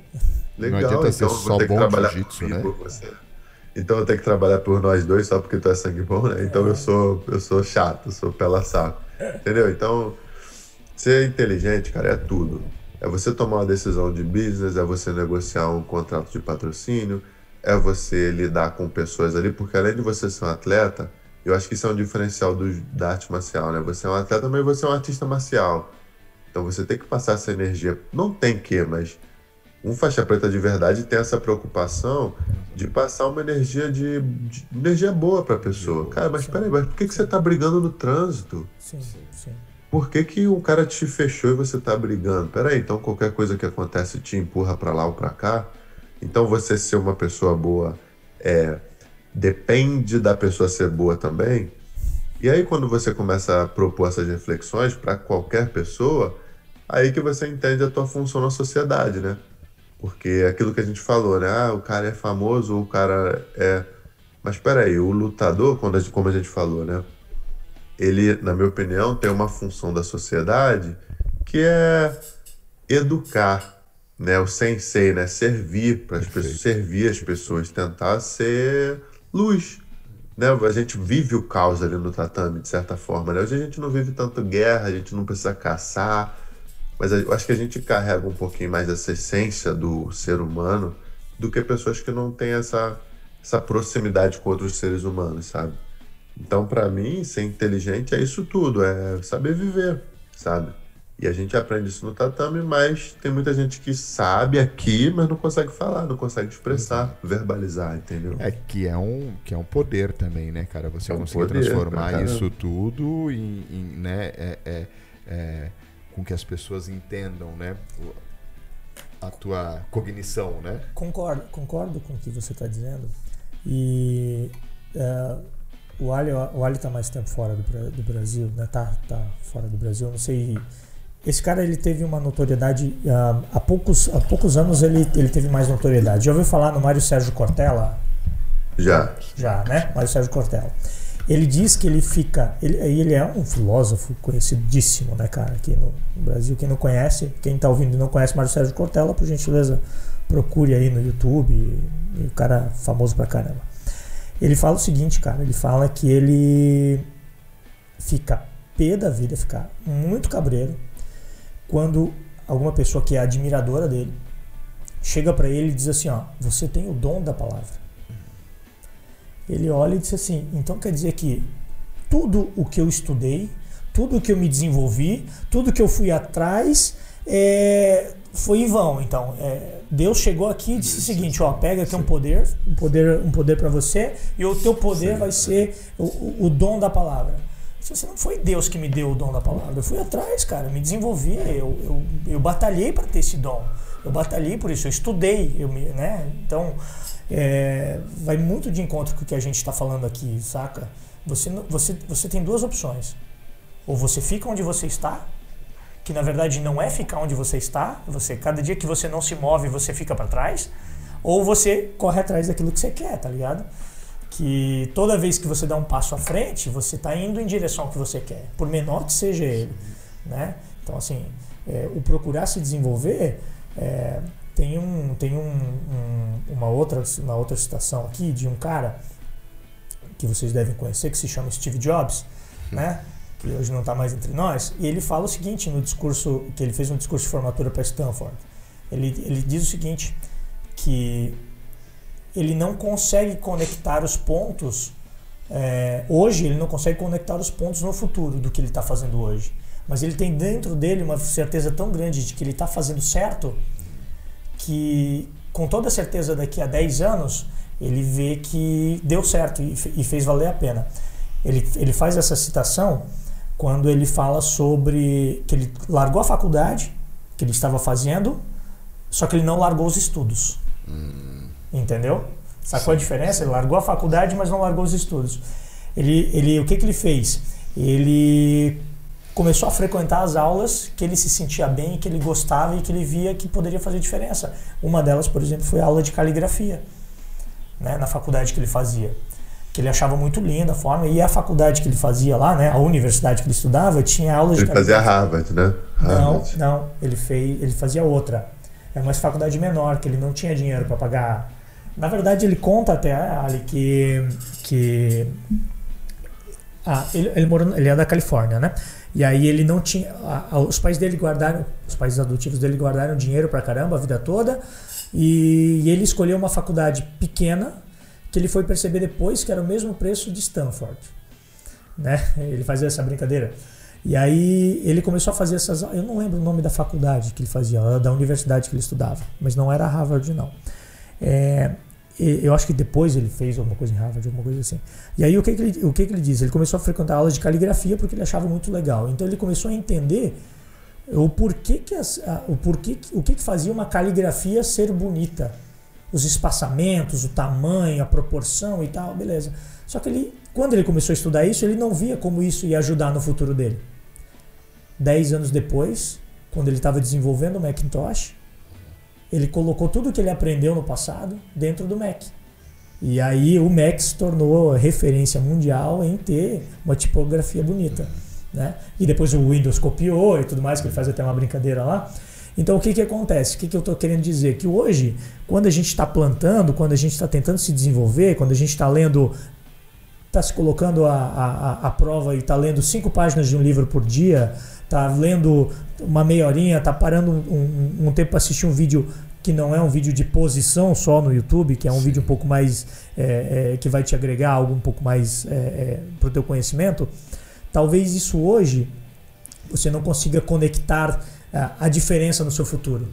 Legal. Não adianta então, ser só bom trabalhar jiu-jitsu, né? Você. Então eu tenho que trabalhar por nós dois só porque tu é sangue bom, né? Então eu sou eu sou chato, eu sou pela saco. Entendeu? Então ser inteligente, cara, é tudo. É você tomar uma decisão de business, é você negociar um contrato de patrocínio, é você lidar com pessoas ali, porque além de você ser um atleta, eu acho que isso é um diferencial do, da arte marcial, né? Você é um atleta, mas você é um artista marcial. Então você tem que passar essa energia. Não tem que, mas um faixa preta de verdade tem essa preocupação de passar uma energia de, de energia boa para a pessoa. Cara, mas peraí, mas por que, que você está brigando no trânsito? Sim, sim. Por que, que um cara te fechou e você está brigando? Peraí, então qualquer coisa que acontece te empurra para lá ou para cá. Então você ser uma pessoa boa é depende da pessoa ser boa também. E aí quando você começa a propor essas reflexões para qualquer pessoa, aí que você entende a tua função na sociedade, né? Porque é aquilo que a gente falou, né? Ah, o cara é famoso, o cara é. Mas peraí, o lutador, quando a gente, como a gente falou, né? Ele, na minha opinião, tem uma função da sociedade que é educar, né? O sensei, né? Servir para as pessoas, servir as pessoas, tentar ser luz. Né? A gente vive o caos ali no tatame, de certa forma. Né? Hoje a gente não vive tanto guerra, a gente não precisa caçar, mas eu acho que a gente carrega um pouquinho mais essa essência do ser humano do que pessoas que não têm essa, essa proximidade com outros seres humanos, sabe? Então, para mim, ser inteligente é isso tudo, é saber viver, sabe? E a gente aprende isso no tatame, mas tem muita gente que sabe aqui, mas não consegue falar, não consegue expressar, uhum. verbalizar, entendeu? É que é um, que é um poder também, né, cara? Você é um conseguir poder, transformar isso tudo em, em né, é, é, é, com que as pessoas entendam, né? A tua cognição, né? Concordo, concordo com o que você está dizendo. E é, o Ali o Ali está mais tempo fora do, do Brasil, né? Tá, tá fora do Brasil. Não sei esse cara ele teve uma notoriedade uh, há poucos há poucos anos ele, ele teve mais notoriedade. Já ouviu falar no Mário Sérgio Cortella? Já. Já, né? Mário Sérgio Cortella. Ele diz que ele fica. Ele, ele é um filósofo conhecidíssimo, né, cara, aqui no, no Brasil. Quem não conhece, quem está ouvindo e não conhece Mário Sérgio Cortella, por gentileza, procure aí no YouTube. E o cara é famoso pra caramba. Ele fala o seguinte, cara. Ele fala que ele fica pé da vida, fica muito cabreiro quando alguma pessoa que é admiradora dele chega para ele e diz assim, ó, você tem o dom da palavra. Ele olha e diz assim, então quer dizer que tudo o que eu estudei, tudo o que eu me desenvolvi, tudo que eu fui atrás, é, foi em vão. Então, é, Deus chegou aqui e disse o seguinte: ó, pega aqui um poder, um poder, um poder para você, e o teu poder vai ser o, o dom da palavra. Assim, não foi Deus que me deu o dom da palavra. Eu fui atrás, cara, me desenvolvi, eu, eu, eu batalhei para ter esse dom. Eu batalhei por isso, eu estudei, eu me, né? Então, é, vai muito de encontro com o que a gente está falando aqui, saca? Você, você, você tem duas opções. Ou você fica onde você está, que na verdade não é ficar onde você está, você cada dia que você não se move, você fica para trás, ou você corre atrás daquilo que você quer, tá ligado? Que toda vez que você dá um passo à frente, você está indo em direção ao que você quer, por menor que seja ele, né? Então assim, é, o procurar se desenvolver é, tem um tem um, um, uma outra uma outra citação aqui de um cara que vocês devem conhecer que se chama Steve Jobs, né? Que hoje não está mais entre nós. E ele fala o seguinte no discurso que ele fez um discurso de formatura para Stanford. Ele ele diz o seguinte que ele não consegue conectar os pontos. É, hoje ele não consegue conectar os pontos no futuro do que ele está fazendo hoje. Mas ele tem dentro dele uma certeza tão grande de que ele está fazendo certo que, com toda certeza, daqui a 10 anos, ele vê que deu certo e, e fez valer a pena. Ele, ele faz essa citação quando ele fala sobre que ele largou a faculdade que ele estava fazendo, só que ele não largou os estudos. Hum. Entendeu? Sacou Sim. a diferença? Ele largou a faculdade, mas não largou os estudos. Ele, ele, o que, que ele fez? Ele começou a frequentar as aulas que ele se sentia bem, que ele gostava e que ele via que poderia fazer diferença. Uma delas, por exemplo, foi a aula de caligrafia, né, na faculdade que ele fazia que ele achava muito linda a forma. E a faculdade que ele fazia lá, né, a universidade que ele estudava, tinha aulas ele de. Ele fazia Harvard, né? Harvard. Não, não. Ele, fez, ele fazia outra. É uma faculdade menor, que ele não tinha dinheiro para pagar. Na verdade, ele conta até ali que. que ah, ele, ele, morou, ele é da Califórnia, né? E aí ele não tinha. A, os pais dele guardaram. Os pais adotivos dele guardaram dinheiro pra caramba a vida toda. E, e ele escolheu uma faculdade pequena que ele foi perceber depois que era o mesmo preço de Stanford. Né? Ele fazia essa brincadeira. E aí ele começou a fazer essas. Eu não lembro o nome da faculdade que ele fazia, da universidade que ele estudava, mas não era Harvard, não. É, eu acho que depois ele fez alguma coisa em Harvard, alguma coisa assim. E aí o que, que, ele, o que, que ele diz? Ele começou a frequentar aulas de caligrafia porque ele achava muito legal. Então ele começou a entender o porquê que, as, o, porquê, o que, que fazia uma caligrafia ser bonita os espaçamentos, o tamanho, a proporção e tal, beleza. Só que ele, quando ele começou a estudar isso, ele não via como isso ia ajudar no futuro dele. Dez anos depois, quando ele estava desenvolvendo o Macintosh, ele colocou tudo que ele aprendeu no passado dentro do Mac. E aí o Mac se tornou referência mundial em ter uma tipografia bonita. Né? E depois o Windows copiou e tudo mais, que ele faz até uma brincadeira lá. Então o que, que acontece? O que, que eu estou querendo dizer? Que hoje, quando a gente está plantando, quando a gente está tentando se desenvolver, quando a gente está lendo, está se colocando a, a, a prova e está lendo cinco páginas de um livro por dia, está lendo uma meia horinha, está parando um, um, um tempo para assistir um vídeo que não é um vídeo de posição só no YouTube, que é um Sim. vídeo um pouco mais é, é, que vai te agregar algo um pouco mais é, é para o teu conhecimento, talvez isso hoje você não consiga conectar é, a diferença no seu futuro.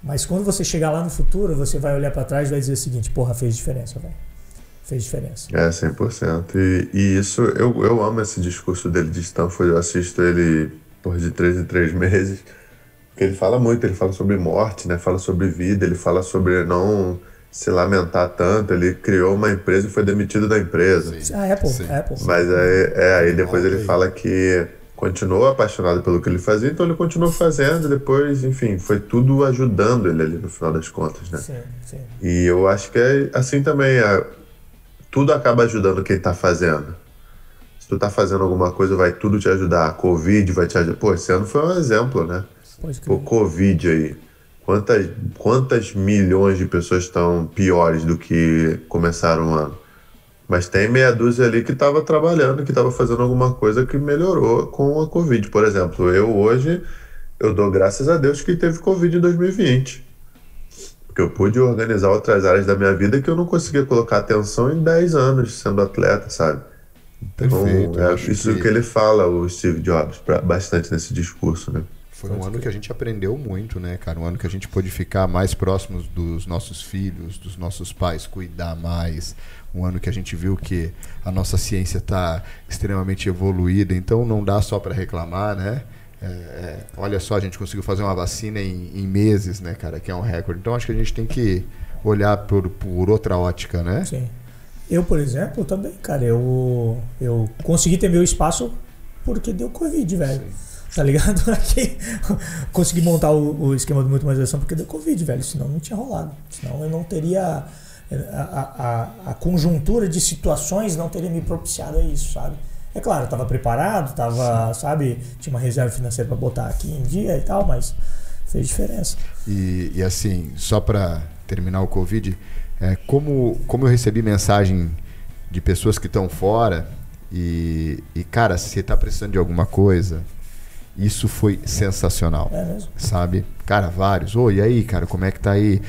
Mas quando você chegar lá no futuro, você vai olhar para trás e vai dizer o seguinte: porra, fez diferença, velho. Fez diferença. É, 100%. E, e isso, eu, eu amo esse discurso dele de Stanford. Eu assisto ele por de três em três meses. Porque ele fala muito, ele fala sobre morte, né? Fala sobre vida, ele fala sobre não se lamentar tanto. Ele criou uma empresa e foi demitido da empresa. Sim. Ah, Apple, Sim. Apple. Mas aí, é, aí depois ele fala que continuou apaixonado pelo que ele fazia, então ele continuou fazendo, depois, enfim, foi tudo ajudando ele ali no final das contas, né? Sim, sim. E eu acho que é assim também, é, tudo acaba ajudando quem tá fazendo. Se tu tá fazendo alguma coisa, vai tudo te ajudar. A Covid vai te ajudar. Pô, esse ano foi um exemplo, né? O Covid aí. Quantas, quantas milhões de pessoas estão piores do que começaram o ano? Mas tem meia dúzia ali que estava trabalhando, que estava fazendo alguma coisa que melhorou com a Covid. Por exemplo, eu hoje, eu dou graças a Deus que teve Covid em 2020. Porque eu pude organizar outras áreas da minha vida que eu não conseguia colocar atenção em 10 anos sendo atleta, sabe? Então, Perfeito, é isso que... que ele fala, o Steve Jobs, pra, bastante nesse discurso, né? Foi um ano que a gente aprendeu muito, né, cara? Um ano que a gente pôde ficar mais próximos dos nossos filhos, dos nossos pais, cuidar mais. Um ano que a gente viu que a nossa ciência está extremamente evoluída, então não dá só para reclamar, né? É, é, olha só, a gente conseguiu fazer uma vacina em, em, meses, né, cara? Que é um recorde. Então acho que a gente tem que olhar por, por outra ótica, né? Sim. Eu, por exemplo, também, cara, eu, eu consegui ter meu espaço porque deu Covid, velho. Sim tá ligado? Aqui, consegui montar o, o esquema Mais Versão porque deu Covid, velho. Senão não tinha rolado. Senão eu não teria. A, a, a conjuntura de situações não teria me propiciado a isso, sabe? É claro, eu estava preparado, estava, sabe, tinha uma reserva financeira para botar aqui em dia e tal, mas fez diferença. E, e assim, só para terminar o Covid, é, como, como eu recebi mensagem de pessoas que estão fora e, e, cara, se você está precisando de alguma coisa, isso foi sensacional. É mesmo? Sabe? Cara, vários. Oi, e aí, cara, como é que tá aí?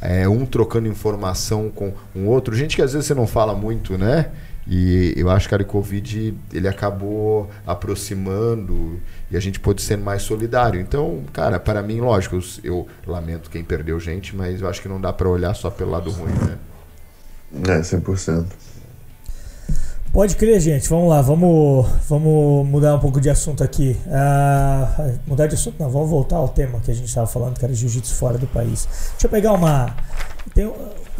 É, um trocando informação com um outro. Gente que às vezes você não fala muito, né? E eu acho que a Covid ele acabou aproximando e a gente pôde ser mais solidário. Então, cara, para mim, lógico, eu, eu lamento quem perdeu gente, mas eu acho que não dá para olhar só pelo lado ruim, né? É, 100%. Pode crer, gente. Vamos lá, vamos, vamos mudar um pouco de assunto aqui. Uh, mudar de assunto, não, vamos voltar ao tema que a gente estava falando, que era jiu-jitsu fora do país. Deixa eu pegar uma. Tem,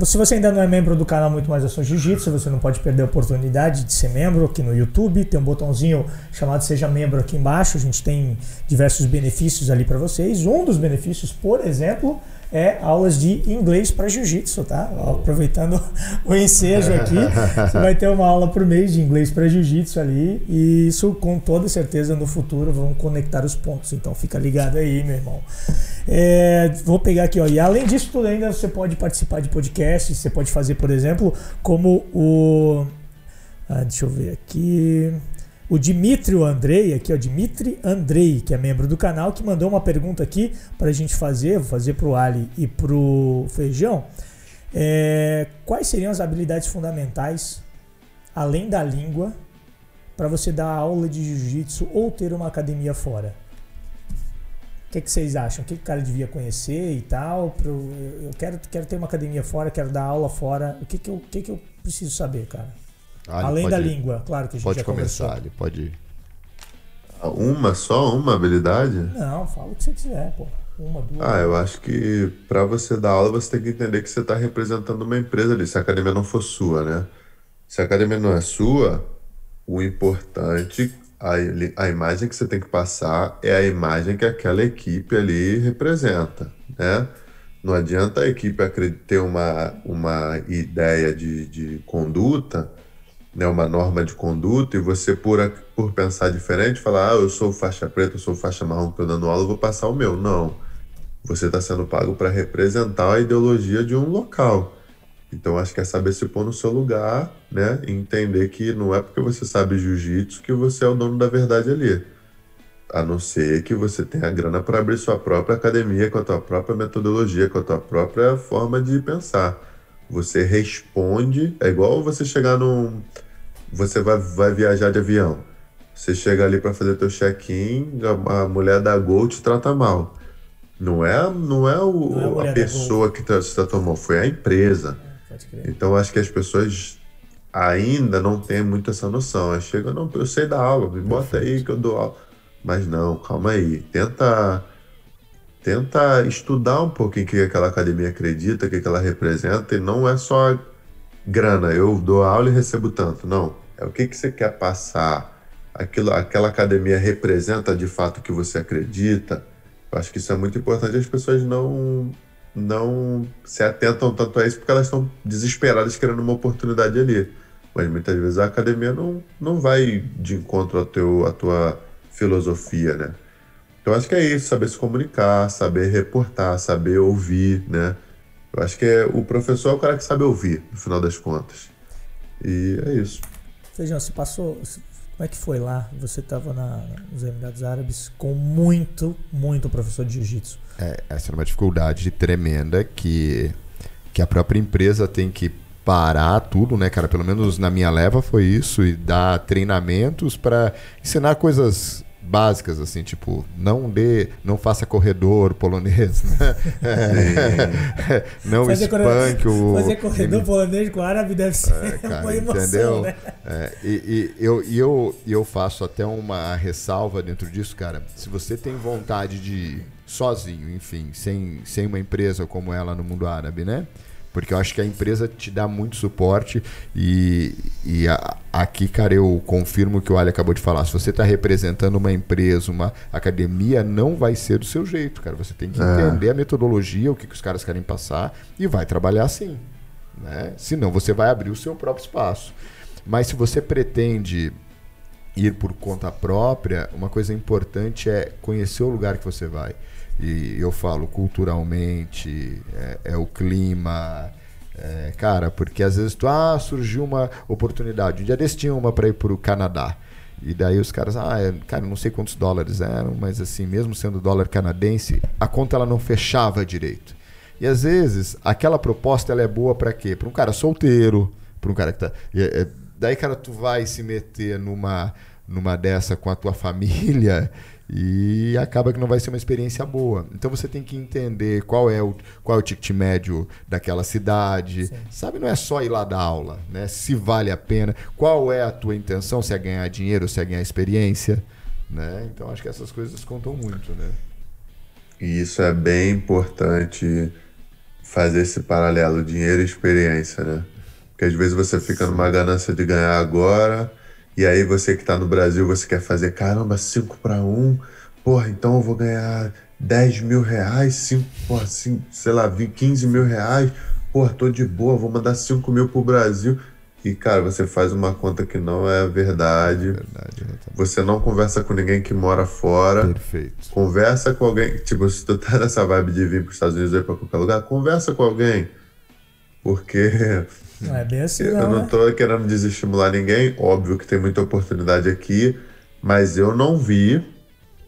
se você ainda não é membro do canal Muito Mais Ação Jiu-Jitsu, você não pode perder a oportunidade de ser membro aqui no YouTube. Tem um botãozinho chamado Seja Membro aqui embaixo. A gente tem diversos benefícios ali para vocês. Um dos benefícios, por exemplo, é aulas de inglês para jiu-jitsu, tá? Aproveitando o ensejo aqui, você vai ter uma aula por mês de inglês para jiu-jitsu ali e isso com toda certeza no futuro vão conectar os pontos. Então fica ligado aí, meu irmão. É, vou pegar aqui, ó. E além disso tudo ainda você pode participar de podcasts, você pode fazer, por exemplo, como o ah, deixa eu ver aqui. O Dimitri Andrei, aqui, ó, Dimitri Andrei, que é membro do canal, que mandou uma pergunta aqui para a gente fazer, vou fazer para o Ali e para o Feijão. É, quais seriam as habilidades fundamentais, além da língua, para você dar aula de jiu-jitsu ou ter uma academia fora? O que, que, vocês acham? O que, que o cara devia conhecer e tal? Eu quero, quero ter uma academia fora, quero dar aula fora. O que, que, eu, que, que eu preciso saber, cara? Ah, Além da língua, claro que a gente pode já começar, conversou. ele pode. Uma só, uma habilidade? Não, fala o que você quiser, pô. Uma, duas. Ah, eu acho que para você dar aula você tem que entender que você está representando uma empresa ali. Se a academia não for sua, né? Se a academia não é sua, o importante, a, a imagem que você tem que passar é a imagem que aquela equipe ali representa, né? Não adianta a equipe ter uma, uma ideia de, de conduta né, uma norma de conduta e você, por, por pensar diferente, falar, ah, eu sou faixa preta, eu sou faixa marrom estou dando aula, eu vou passar o meu. Não. Você está sendo pago para representar a ideologia de um local. Então, acho que é saber se pôr no seu lugar, né? E entender que não é porque você sabe jiu-jitsu que você é o dono da verdade ali. A não ser que você tenha grana para abrir sua própria academia com a tua própria metodologia, com a tua própria forma de pensar. Você responde, é igual você chegar num, você vai, vai viajar de avião. Você chega ali para fazer teu check-in, a, a, mulher da Gol te trata mal. Não é, não é, o, não é a, a pessoa que tá, se tratou mal, foi a empresa. É, então acho que as pessoas ainda não têm muito essa noção. Aí chega, não, eu sei dar aula, me bota aí que eu dou aula. Mas não, calma aí. Tenta tenta estudar um pouquinho o que aquela academia acredita, o que ela representa, e não é só grana, eu dou aula e recebo tanto. Não. É o que, que você quer passar. Aquilo, aquela academia representa de fato o que você acredita. Eu acho que isso é muito importante. As pessoas não, não se atentam tanto a isso porque elas estão desesperadas querendo uma oportunidade ali. Mas muitas vezes a academia não, não vai de encontro teu, à tua filosofia, né? Então acho que é isso, saber se comunicar, saber reportar, saber ouvir, né? Eu acho que é, o professor é o cara que sabe ouvir, no final das contas. E é isso. Feijão, você passou. Como é que foi lá? Você estava nos Emirados Árabes com muito, muito professor de jiu-jitsu. É, essa é uma dificuldade tremenda que, que a própria empresa tem que parar tudo, né, cara? Pelo menos na minha leva foi isso e dar treinamentos para ensinar coisas básicas, assim, tipo, não dê, não faça corredor polonês, né? É, não fazer espanque o. Fazer corredor polonês com árabe deve ser é, cara, uma emoção, entendeu? Né? É, e, e, eu, e eu, eu faço até uma ressalva dentro disso, cara. Se você tem vontade de sozinho, enfim, sem, sem uma empresa como ela no mundo árabe, né? Porque eu acho que a empresa te dá muito suporte e, e a, aqui, cara, eu confirmo o que o Ali acabou de falar. Se você está representando uma empresa, uma academia, não vai ser do seu jeito, cara. Você tem que é. entender a metodologia, o que, que os caras querem passar e vai trabalhar assim. Né? Senão você vai abrir o seu próprio espaço. Mas se você pretende ir por conta própria, uma coisa importante é conhecer o lugar que você vai. E eu falo culturalmente, é, é o clima. É, cara, porque às vezes tu, ah, surgiu uma oportunidade. Um dia desse tinha uma para ir para o Canadá. E daí os caras, ah, é, cara, não sei quantos dólares eram, mas assim, mesmo sendo dólar canadense, a conta ela não fechava direito. E às vezes aquela proposta ela é boa para quê? Para um cara solteiro, para um cara que tá. É, daí, cara, tu vai se meter numa numa dessa com a tua família e acaba que não vai ser uma experiência boa. Então você tem que entender qual é o, qual é o ticket médio daquela cidade. Sim. Sabe, não é só ir lá dar aula, né? Se vale a pena, qual é a tua intenção, se é ganhar dinheiro, se é ganhar experiência, né? Então acho que essas coisas contam muito, né? E isso é bem importante fazer esse paralelo, dinheiro e experiência, né? Porque às vezes você fica numa ganância de ganhar agora, e aí você que está no Brasil, você quer fazer, caramba, 5 para 1, porra, então eu vou ganhar 10 mil reais, 5, porra, 5, sei lá, 15 mil reais, porra, tô de boa, vou mandar 5 mil pro Brasil. E, cara, você faz uma conta que não é verdade. verdade você não conversa com ninguém que mora fora. Perfeito. Conversa com alguém. Tipo, se tu tá nessa vibe de vir para os Estados Unidos ou ir pra qualquer lugar, conversa com alguém. Porque não é bem assim, eu não, não estou né? querendo desestimular ninguém, óbvio que tem muita oportunidade aqui, mas eu não vi,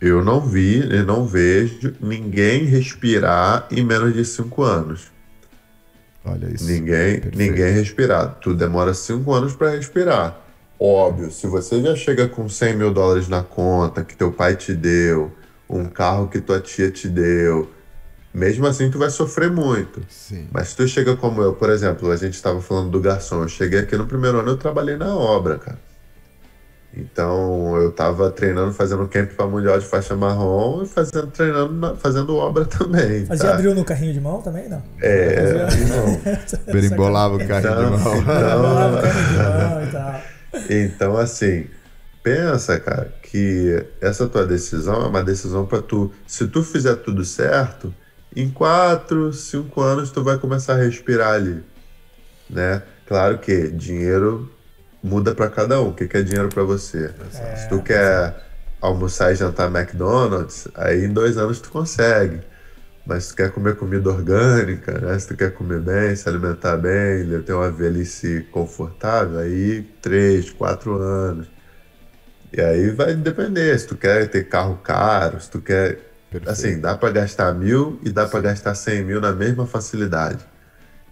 eu não vi e não vejo ninguém respirar em menos de cinco anos. Olha isso. Ninguém, ninguém respirar. Tu demora cinco anos para respirar. Óbvio, se você já chega com 100 mil dólares na conta que teu pai te deu, um carro que tua tia te deu, mesmo assim, tu vai sofrer muito. Sim. Mas se tu chega como eu, por exemplo, a gente estava falando do garçom. Eu cheguei aqui no primeiro ano, eu trabalhei na obra, cara. Então, eu estava treinando, fazendo camp para Mundial de Faixa Marrom e fazendo, treinando, fazendo obra também. Fazia tá? no carrinho de mão também, não? É, não. Berimbolava o carrinho então, de mão. Então, o carrinho de mão e tal. Então, assim, pensa, cara, que essa tua decisão é uma decisão para tu. Se tu fizer tudo certo, em quatro, cinco anos tu vai começar a respirar ali, né? Claro que dinheiro muda para cada um. O que, é dinheiro para você? É, Se tu quer almoçar e jantar McDonald's, aí em dois anos tu consegue. Mas se tu quer comer comida orgânica, né? Se tu quer comer bem, se alimentar bem, ter uma velhice confortável, aí três, quatro anos. E aí vai depender. Se tu quer ter carro caro, se tu quer Perfeito. Assim, dá para gastar mil e dá para gastar cem mil na mesma facilidade.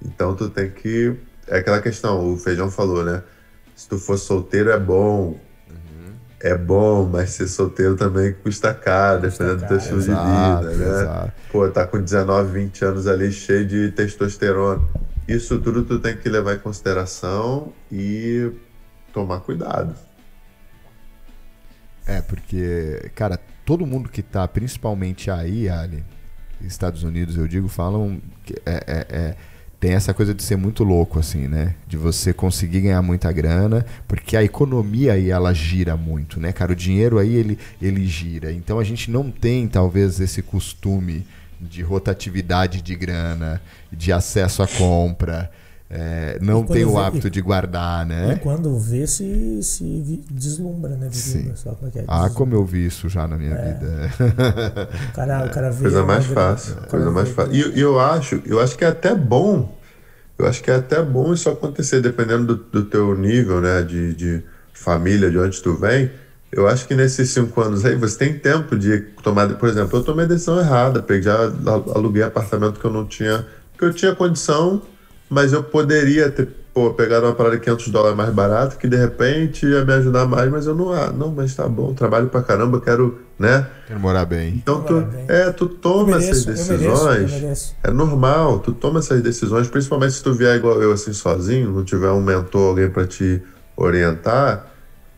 Então tu tem que. É aquela questão, o Feijão falou, né? Se tu for solteiro é bom. Uhum. É bom, mas ser solteiro também custa caro, dependendo do teu estilo de vida, né? Exato. Pô, tá com 19, 20 anos ali cheio de testosterona. Isso tudo tu tem que levar em consideração e tomar cuidado. É, porque, cara, todo mundo que está, principalmente aí, Ali, Estados Unidos, eu digo, falam que é, é, é, tem essa coisa de ser muito louco, assim, né? De você conseguir ganhar muita grana, porque a economia aí ela gira muito, né, cara? O dinheiro aí ele, ele gira. Então a gente não tem, talvez, esse costume de rotatividade de grana, de acesso à compra é, não tem o vê, hábito de guardar, né? E quando vê, se, se deslumbra, né? Deslumbra, Sim. Como é é? Ah, como eu vi isso já na minha é. vida. O cara, o cara vê. Coisa mais fácil. Coisa mais fácil. E eu acho, eu acho que é até bom. Eu acho que é até bom isso acontecer, dependendo do, do teu nível, né? De, de família, de onde tu vem. Eu acho que nesses cinco anos aí você tem tempo de tomar. Por exemplo, eu tomei a decisão errada. Peguei, já aluguei apartamento que eu não tinha. que eu tinha condição mas eu poderia ter pô, pegado uma parada de 500 dólares mais barato que de repente ia me ajudar mais, mas eu não, ah, não, mas tá bom, trabalho pra caramba, quero, né? Quero morar bem. Então tu, bem. é, tu toma mereço, essas decisões. Eu mereço, eu é normal, tu toma essas decisões, principalmente se tu vier igual eu assim sozinho, não tiver um mentor, alguém para te orientar,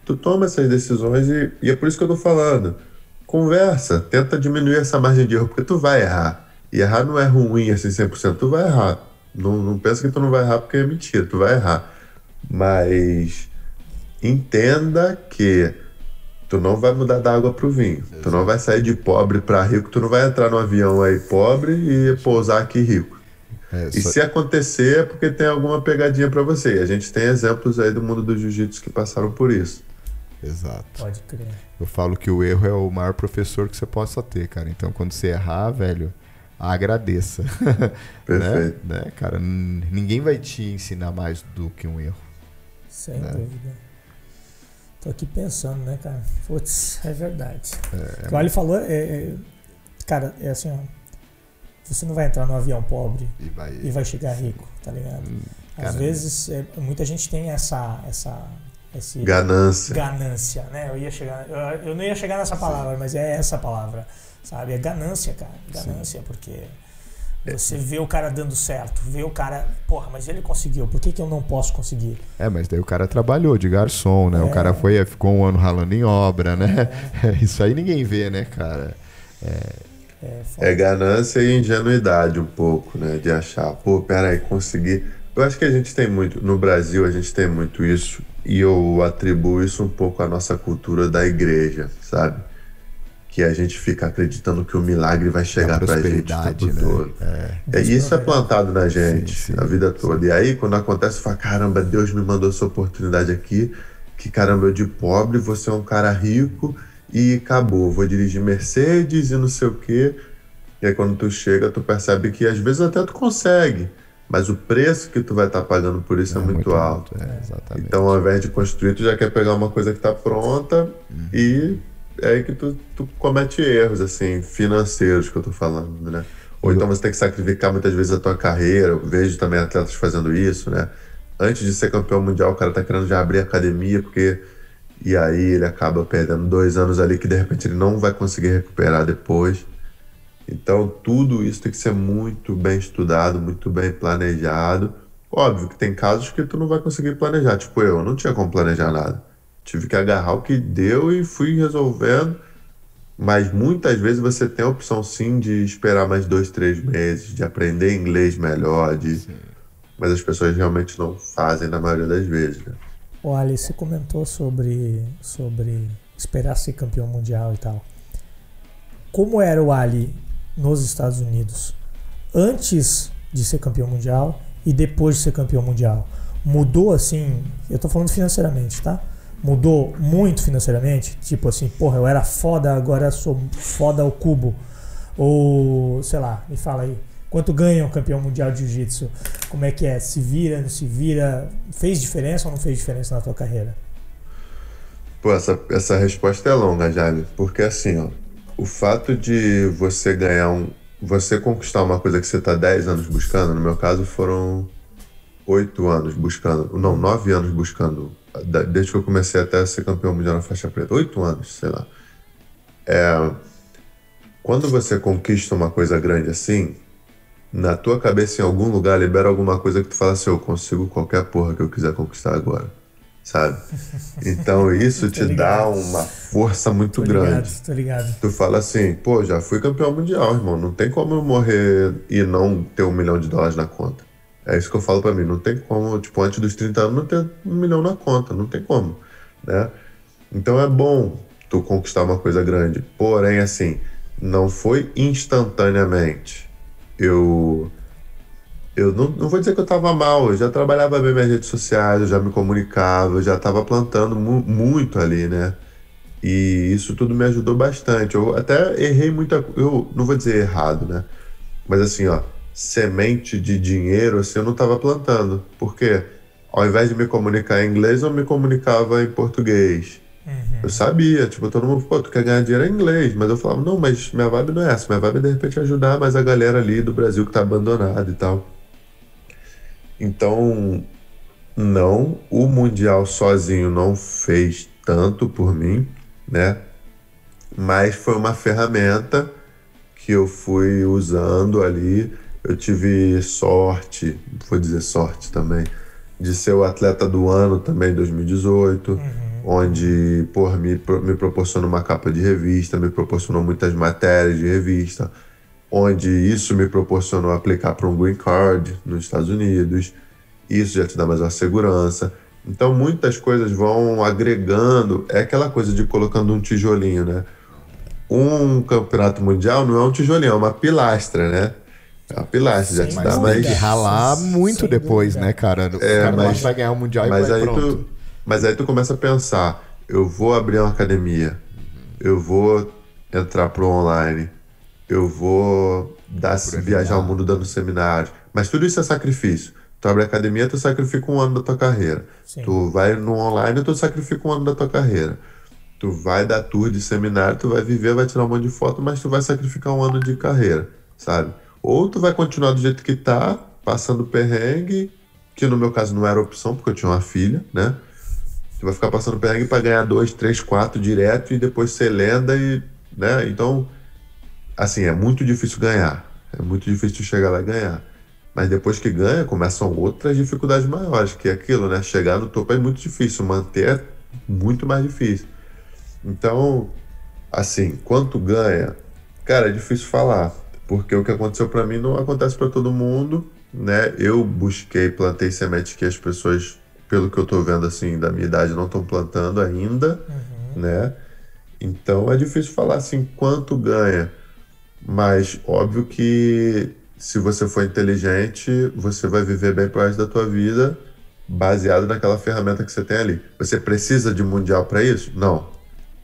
tu toma essas decisões e, e é por isso que eu tô falando. Conversa, tenta diminuir essa margem de erro, porque tu vai errar. E errar não é ruim assim 100%, tu vai errar. Não, não pensa que tu não vai errar porque é mentira, tu vai errar. Mas entenda que tu não vai mudar da água pro vinho. Exato. Tu não vai sair de pobre para rico, tu não vai entrar no avião aí pobre e pousar aqui rico. É, e se acontecer é porque tem alguma pegadinha para você. E a gente tem exemplos aí do mundo do jiu-jitsu que passaram por isso. Exato. Pode crer. Eu falo que o erro é o maior professor que você possa ter, cara. Então, quando você errar, velho, agradeça. Perfeito. né? né, cara? Ninguém vai te ensinar mais do que um erro. Sem né? dúvida. Tô aqui pensando, né, cara? Putz, é verdade. É, o que o Ali falou é, é, Cara, é assim, ó. Você não vai entrar num avião pobre e vai, e vai chegar rico, tá ligado? Hum, Às vezes, é, muita gente tem essa, essa esse Ganância. ganância, né? Eu ia chegar, eu, eu não ia chegar nessa palavra, mas é essa palavra, sabe? É ganância, cara, ganância, porque você vê o cara dando certo, vê o cara, porra, mas ele conseguiu, por que, que eu não posso conseguir? É, mas daí o cara trabalhou de garçom, né? O É. cara foi, ficou um ano ralando em obra, né? Isso aí ninguém vê, né, cara? É. É ganância e ingenuidade um pouco, né? De achar, pô, peraí, consegui. Eu acho que a gente tem muito, no Brasil a gente tem muito isso, e eu atribuo isso um pouco à nossa cultura da igreja, sabe? Que a gente fica acreditando que o milagre vai chegar pra gente o prosperidade, tempo né? todo. É. É, isso é plantado na gente Sim, sim. a vida toda. E aí, quando acontece, fala: caramba, Deus me mandou essa oportunidade aqui. Que caramba, eu de pobre, você é um cara rico e acabou. Vou dirigir Mercedes e não sei o quê. E aí, quando tu chega, tu percebe que às vezes até tu consegue, mas o preço que tu vai estar pagando por isso é, muito, alto. É, exatamente. Então, ao invés de construir, tu já quer pegar uma coisa que está pronta e é aí que tu, tu comete erros, assim, financeiros que eu tô falando, né? Ou então você tem que sacrificar muitas vezes a tua carreira. Eu vejo também atletas fazendo isso, né? Antes de ser campeão mundial, o cara tá querendo já abrir academia, porque. E aí ele acaba perdendo dois anos ali que de repente ele não vai conseguir recuperar depois. Então, tudo isso tem que ser muito bem estudado, muito bem planejado. Óbvio que tem casos que tu não vai conseguir planejar. Tipo, eu não tinha como planejar nada. Tive que agarrar o que deu e fui resolvendo. Mas muitas vezes você tem a opção sim de esperar mais dois, três meses, de aprender inglês melhor, de... mas as pessoas realmente não fazem na maioria das vezes. Né? O Ali, você comentou sobre, sobre esperar ser campeão mundial e tal. Como era o Ali nos Estados Unidos antes de ser campeão mundial e depois de ser campeão mundial? Mudou assim, eu tô falando financeiramente, tá? Mudou muito financeiramente? Tipo assim, porra, eu era foda, agora sou foda ao cubo. Ou, sei lá, me fala aí. Quanto ganha um campeão mundial de jiu-jitsu? Como é que é? Se vira, não se vira? Fez diferença ou não fez diferença na tua carreira? Pô, essa, essa resposta é longa, Jaime, porque assim, ó, o fato de você ganhar um. Você conquistar uma coisa que você tá 10 anos buscando, no meu caso foram 8 anos buscando, não, 9 anos buscando, desde que eu comecei até ser campeão mundial na faixa preta, 8 anos, sei lá. É, quando você conquista uma coisa grande assim, na tua cabeça em algum lugar libera alguma coisa que tu fala assim, eu consigo qualquer porra que eu quiser conquistar agora, sabe? Então isso te dá ligado. uma força muito Tô grande. ligado, tô ligado. Tu fala assim, pô, já fui campeão mundial, irmão. Não tem como eu morrer e não ter um milhão de dólares na conta. É isso que eu falo pra mim. Não tem como, tipo, antes dos 30 anos não ter um milhão na conta. Não tem como, né? Então é bom tu conquistar uma coisa grande. Porém, assim, não foi instantaneamente. Eu. Eu não, não vou dizer que eu tava mal, eu já trabalhava bem nas redes sociais, eu já me comunicava, eu já tava plantando mu- muito ali, né? E isso tudo me ajudou bastante. Eu até errei muita Eu não vou dizer errado, né? Mas assim, ó, semente de dinheiro, assim, eu não estava plantando. Porque ao invés de me comunicar em inglês, eu me comunicava em português. Eu sabia, tipo, todo mundo, pô, tu quer ganhar dinheiro em inglês. Mas eu falava, não, mas minha vibe não é essa. Minha vibe é de repente ajudar mais a galera ali do Brasil que tá abandonada e tal. Então, não, o Mundial sozinho não fez tanto por mim, né? Mas foi uma ferramenta que eu fui usando ali. Eu tive sorte, vou dizer sorte também, de ser o atleta do ano também em 2018, onde por me, me proporcionou uma capa de revista, me proporcionou muitas matérias de revista, onde isso me proporcionou aplicar para um green card nos Estados Unidos. Isso já te dá mais uma segurança. Então muitas coisas vão agregando. É aquela coisa de colocando um tijolinho, né? Um campeonato mundial não é um tijolinho, é uma pilastra, né? É uma pilastra, já te Mas dá tem mais. que ralar Sem muito depois, dúvida. né, cara? O É, cara não mas- vai ganhar o Mundial e Mas vai aí, pronto. tu, mas aí tu começa a pensar, eu vou abrir uma academia, eu vou entrar pro online, eu vou dar, Por viajar o mundo dando seminários. Mas tudo isso é sacrifício. Tu abre a academia, tu sacrifica um ano da tua carreira. Sim. Tu vai no online, tu sacrifica um ano da tua carreira. Tu vai dar tour de seminário, tu vai viver, vai tirar um monte de foto, mas tu vai sacrificar um ano de carreira, sabe? Ou tu vai continuar do jeito que tá, passando perrengue, que no meu caso não era opção, porque eu tinha uma filha, né? Você vai ficar passando perrengue para ganhar dois, três, quatro direto e depois ser lenda e, né? Então, assim, é muito difícil ganhar. É muito difícil chegar lá e ganhar. Mas depois que ganha, começam outras dificuldades maiores, que é aquilo, né? Chegar no topo é muito difícil, manter é muito mais difícil. Então, assim, quanto ganha, cara, é difícil falar, porque o que aconteceu para mim não acontece para todo mundo, né? Eu busquei, plantei sementes que as pessoas, pelo que eu tô vendo assim, da minha idade, não estão plantando ainda, uhum. né? Então é difícil falar assim quanto ganha. Mas óbvio que se você for inteligente, você vai viver bem pro resto da tua vida baseado naquela ferramenta que você tem ali. Você precisa de mundial para isso? Não.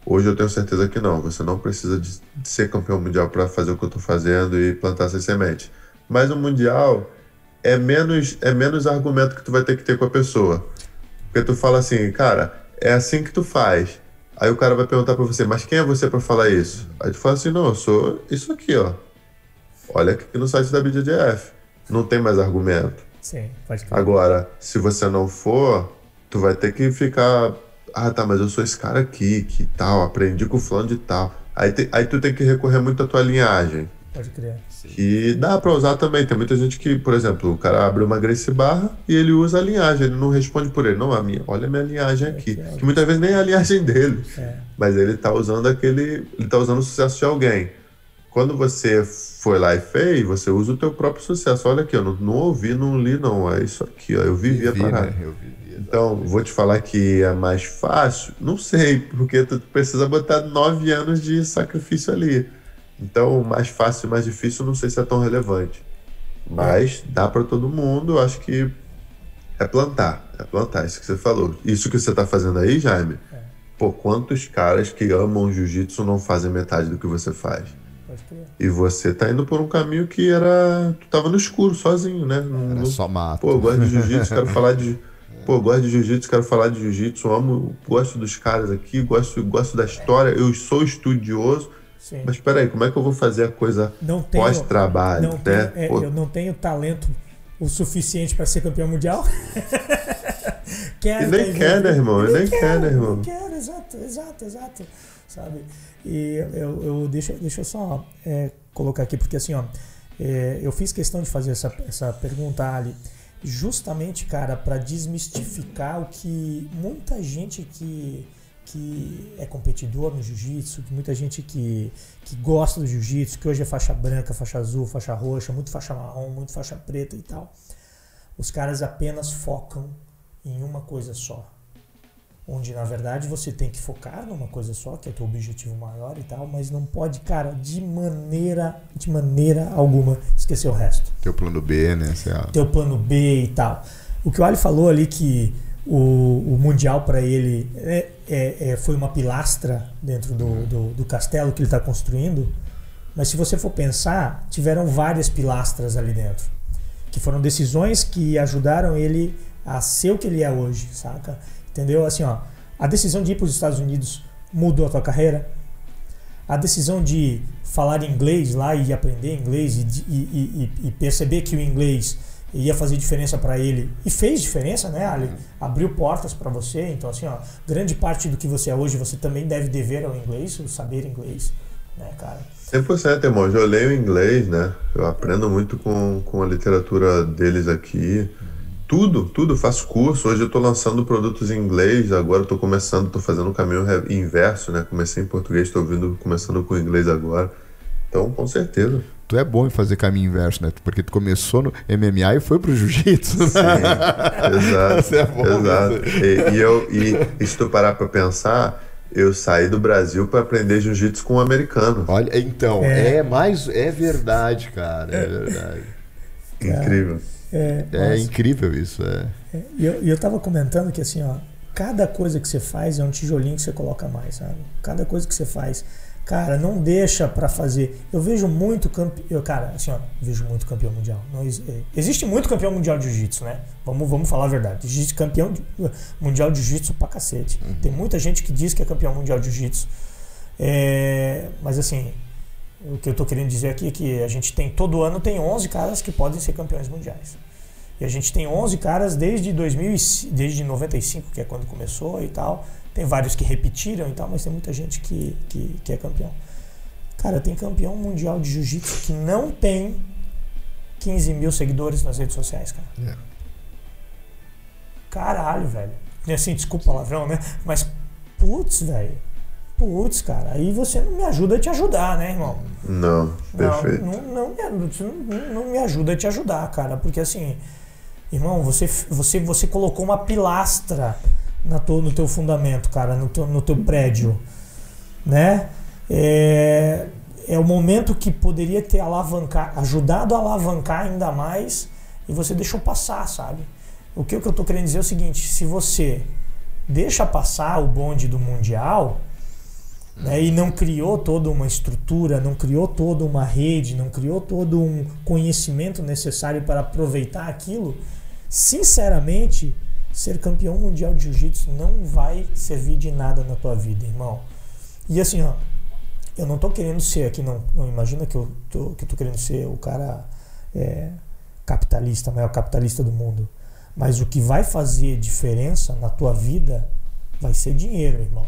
Hoje eu tenho certeza que não. Você não precisa de ser campeão mundial para fazer o que eu estou fazendo e plantar essa semente. Mas o mundial é menos é menos argumento que tu vai ter que ter com a pessoa. Porque tu fala assim, cara, é assim que tu faz. Aí o cara vai perguntar para você, mas quem é você para falar isso? Aí tu fala assim, não, eu sou isso aqui, ó. Olha aqui no site da BJJF. Não tem mais argumento. Sim, pode Agora, se você não for, tu vai ter que ficar. Ah, tá, mas eu sou esse cara aqui, que tal, aprendi com o fulano de tal. Aí, te, aí tu tem que recorrer muito à tua linhagem. Pode crer. E dá pra usar também. Tem muita gente que, por exemplo, o cara abre uma Grace Barra e ele usa a linhagem, ele não responde por ele. Não, a minha, olha a minha linhagem aqui. Que muitas vezes nem é a linhagem dele. É. Mas ele tá usando aquele. Ele tá usando o sucesso de alguém. Quando você foi lá e fez, você usa o teu próprio sucesso. Olha aqui, eu não, não ouvi, não li, não. É isso aqui, ó. Eu vivi, vivi a parada. Né? Eu vivi, então, vou te falar que é mais fácil? Não sei, porque tu precisa botar nove anos de sacrifício ali. Então, mais fácil e mais difícil, não sei se é tão relevante. Mas dá para todo mundo, eu acho que é plantar. É plantar, isso que você falou. Isso que você tá fazendo aí, Jaime, é. pô, quantos caras que amam jiu-jitsu não fazem metade do que você faz? E você tá indo por um caminho que era. Tu tava no escuro, sozinho, né? Era no... só mato. Pô, eu gosto de jiu-jitsu, quero falar de. Pô, gosto de jiu-jitsu, quero falar de jiu-jitsu, amo, gosto dos caras aqui, gosto, gosto da história, eu sou estudioso, Sim. Mas peraí, como é que eu vou fazer a coisa pós-trabalho? Né? é, eu não tenho talento o suficiente para ser campeão mundial. quero, e nem quer, né, irmão? E nem, quer, né, irmão? Não quero, exato, exato, exato. Sabe? E eu, eu deixa, deixa eu só é, colocar aqui, porque assim, ó, é, eu fiz questão de fazer essa, essa pergunta ali, justamente, cara, para desmistificar o que muita gente que que é competidor no jiu-jitsu, muita gente que, que gosta do jiu-jitsu, que hoje é faixa branca, faixa azul, faixa roxa, muito faixa marrom, muito faixa preta e tal. Os caras apenas focam em uma coisa só. Onde na verdade você tem que focar numa coisa só, que é o teu objetivo maior e tal, mas não pode, cara, de maneira, de maneira alguma esquecer o resto. Teu plano B, né? Teu plano B e tal. O que o Ali falou ali que o, o Mundial para ele é, é, é, foi uma pilastra dentro do, do, do castelo que ele está construindo. Mas se você for pensar, tiveram várias pilastras ali dentro. Que foram decisões que ajudaram ele a ser o que ele é hoje, saca? Entendeu? Assim, ó, a decisão de ir para os Estados Unidos mudou a tua carreira. A decisão de falar inglês lá e aprender inglês e, e, e, e perceber que o inglês ia fazer diferença para ele e fez diferença, né, Ali? Abriu portas para você. Então, assim, ó, grande parte do que você é hoje você também deve dever ao inglês, o saber inglês, né, cara? 100%, irmão. Eu leio inglês, né? Eu aprendo muito com, com a literatura deles aqui. Tudo, tudo. Faço curso. Hoje eu estou lançando produtos em inglês. Agora estou começando, estou fazendo o caminho inverso, né? Comecei em português, estou vindo começando com inglês agora. Então, com certeza tu é bom em fazer caminho inverso, né? Porque tu começou no MMA e foi pro jiu-jitsu. Né? Sim, exato. é bom exato. E, e, eu, e se tu parar pra pensar, eu saí do Brasil para aprender jiu-jitsu com um americano. Olha, então, é, é mais. É verdade, cara. É verdade. incrível. É, é incrível isso. É. é. E eu, eu tava comentando que assim, ó, cada coisa que você faz é um tijolinho que você coloca mais, sabe? Cada coisa que você faz Cara, não deixa para fazer. Eu vejo muito campeão. Cara, assim, ó, vejo muito campeão mundial. Não, é, existe muito campeão mundial de jiu-jitsu, né? Vamos, vamos falar a verdade. Existe campeão de, mundial de jiu-jitsu pra cacete. Uhum. Tem muita gente que diz que é campeão mundial de jiu-jitsu. É, mas assim, o que eu tô querendo dizer aqui é que a gente tem todo ano tem 11 caras que podem ser campeões mundiais. E a gente tem 11 caras desde 2000, desde 95, que é quando começou e tal. Tem vários que repetiram e tal, mas tem muita gente que, que, que é campeão. Cara, tem campeão mundial de jiu-jitsu que não tem 15 mil seguidores nas redes sociais, cara. É. Caralho, velho. E assim, desculpa o palavrão, né? Mas, putz, velho. Putz, cara, aí você não me ajuda a te ajudar, né, irmão? Não, perfeito. Não, não, não, não, não me ajuda a te ajudar, cara, porque assim, irmão, você, você, você colocou uma pilastra na to, no teu fundamento, cara, no teu, no teu prédio, né? É, é o momento que poderia ter alavancar, ajudado a alavancar ainda mais e você deixou passar, sabe? O que, o que eu tô querendo dizer é o seguinte: se você deixa passar o bonde do Mundial né, e não criou toda uma estrutura, não criou toda uma rede, não criou todo um conhecimento necessário para aproveitar aquilo, sinceramente, ser campeão mundial de jiu-jitsu não vai servir de nada na tua vida, irmão. E assim, ó, eu não tô querendo ser aqui, não, não imagina que eu tô, que eu tô querendo ser o cara é, capitalista, maior capitalista do mundo. Mas o que vai fazer diferença na tua vida vai ser dinheiro, irmão.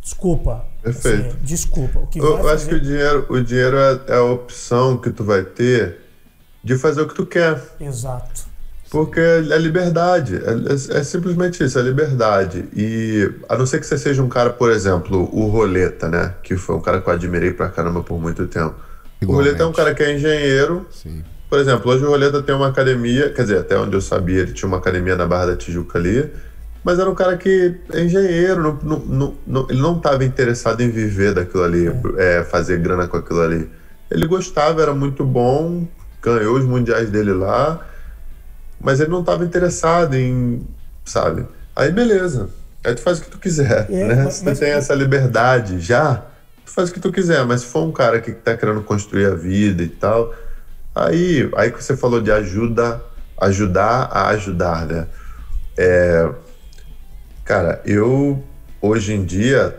Desculpa. Perfeito. Assim, desculpa. O que eu fazer... acho que o dinheiro, o dinheiro é, é a opção que tu vai ter de fazer o que tu quer. Exato. Porque é liberdade. É, é, é, simplesmente isso, é liberdade. E a não ser que você seja um cara, por exemplo, o Roleta, né? Que foi um cara que eu admirei pra caramba por muito tempo. Igualmente. O Roleta é um cara que é engenheiro. Sim. Por exemplo, hoje o Roleta tem uma academia, quer dizer, até onde eu sabia, ele tinha uma academia na Barra da Tijuca ali, mas era um cara que é engenheiro, não, não, não, ele não estava interessado em viver daquilo ali, é. É, fazer grana com aquilo ali. Ele gostava, era muito bom, ganhou os mundiais dele lá, mas ele não estava interessado em, sabe? Aí beleza, aí tu faz o que tu quiser, é, né? Mas, se tu mas... tem essa liberdade já, tu faz o que tu quiser, mas se for um cara que está querendo construir a vida e tal Aí, aí que você falou de ajuda, ajudar a ajudar, né? É, cara, eu hoje em dia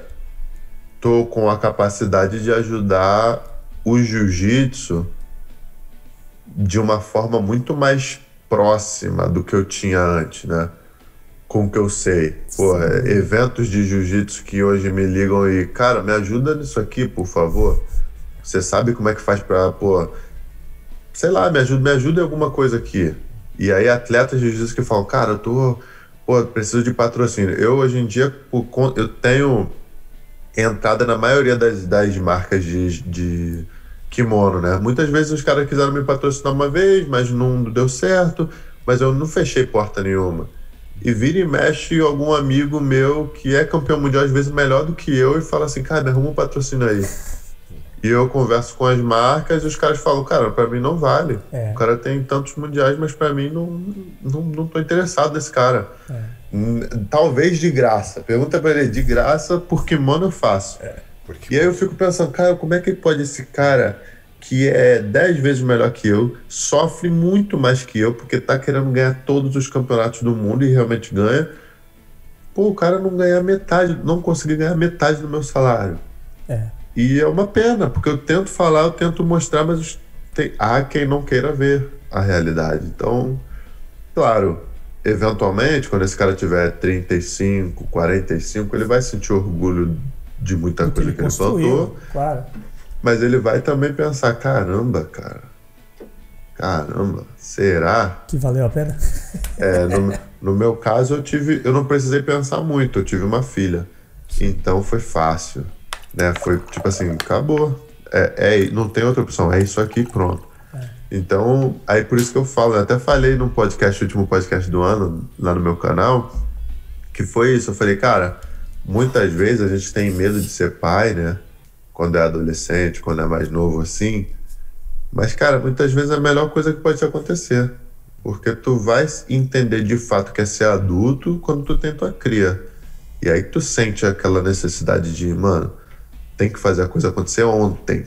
tô com a capacidade de ajudar o jiu-jitsu de uma forma muito mais próxima do que eu tinha antes, né? Com o que eu sei. Pô, eventos de jiu-jitsu que hoje me ligam e, cara, me ajuda nisso aqui, por favor. Você sabe como é que faz pra, pô, sei lá, me ajuda, me ajuda em alguma coisa aqui. E aí atletas de jiu-jitsu que falam, cara, eu tô, pô, preciso de patrocínio. Eu hoje em dia eu tenho entrada na maioria das, das marcas de, de kimono, né? Muitas vezes os caras quiseram me patrocinar uma vez, mas não deu certo, mas eu não fechei porta nenhuma. E vira e mexe algum amigo meu que é campeão mundial, às vezes melhor do que eu, e fala assim, cara, arruma um patrocínio aí. E eu converso com as marcas e os caras falam, cara, para mim não vale. É. O cara tem tantos mundiais, mas para mim não, não, não tô interessado nesse cara. É. Talvez de graça. Pergunta para ele, de graça, porque mano eu faço. É, porque... E aí eu fico pensando, cara, como é que pode esse cara que é dez vezes melhor que eu, sofre muito mais que eu, porque tá querendo ganhar todos os campeonatos do mundo e realmente ganha. Pô, o cara não ganhar metade, não conseguir ganhar metade do meu salário. É. E é uma pena, porque eu tento falar, eu tento mostrar, mas tem, há quem não queira ver a realidade. Então, claro, eventualmente, quando esse cara tiver 35, 45, ele vai sentir orgulho de muita coisa que ele, que ele plantou. Claro. Mas ele vai também pensar: caramba, cara. Caramba, será? Que valeu a pena? É, no, no meu caso, eu tive. Eu não precisei pensar muito, eu tive uma filha. Então foi fácil. Né? Foi tipo assim, acabou. É, é, não tem outra opção, é isso aqui, pronto. É. Então, aí por isso que eu falo, eu até falei no podcast, último podcast do ano, lá no meu canal, que foi isso. Eu falei, cara, muitas vezes a gente tem medo de ser pai, né? Quando é adolescente, quando é mais novo assim. Mas, cara, muitas vezes é a melhor coisa que pode te acontecer. Porque tu vai entender de fato que é ser adulto quando tu tem tua cria. E aí tu sente aquela necessidade de, mano, tem que fazer a coisa acontecer ontem.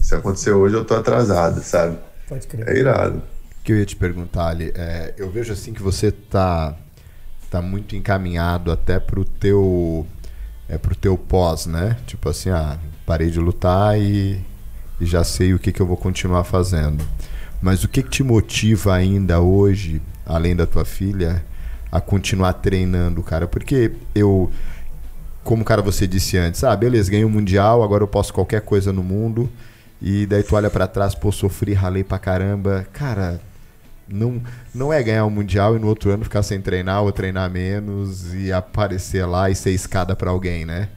Se acontecer hoje, eu tô atrasado, sabe? Pode crer. É irado. O que eu ia te perguntar ali, é, eu vejo assim que você tá, tá muito encaminhado até pro teu, é, pro teu pós, né? Tipo assim, ah, parei de lutar e, e já sei o que, que eu vou continuar fazendo. Mas o que, que te motiva ainda hoje além da tua filha, a continuar treinando, cara? Porque eu, como cara você disse antes, ah, beleza, ganhei o um mundial, agora eu posso qualquer coisa no mundo. E daí tu olha para trás, pô, sofri, ralei pra caramba. Cara, não, não é ganhar o um mundial e no outro ano ficar sem treinar ou treinar menos e aparecer lá e ser escada para alguém, né?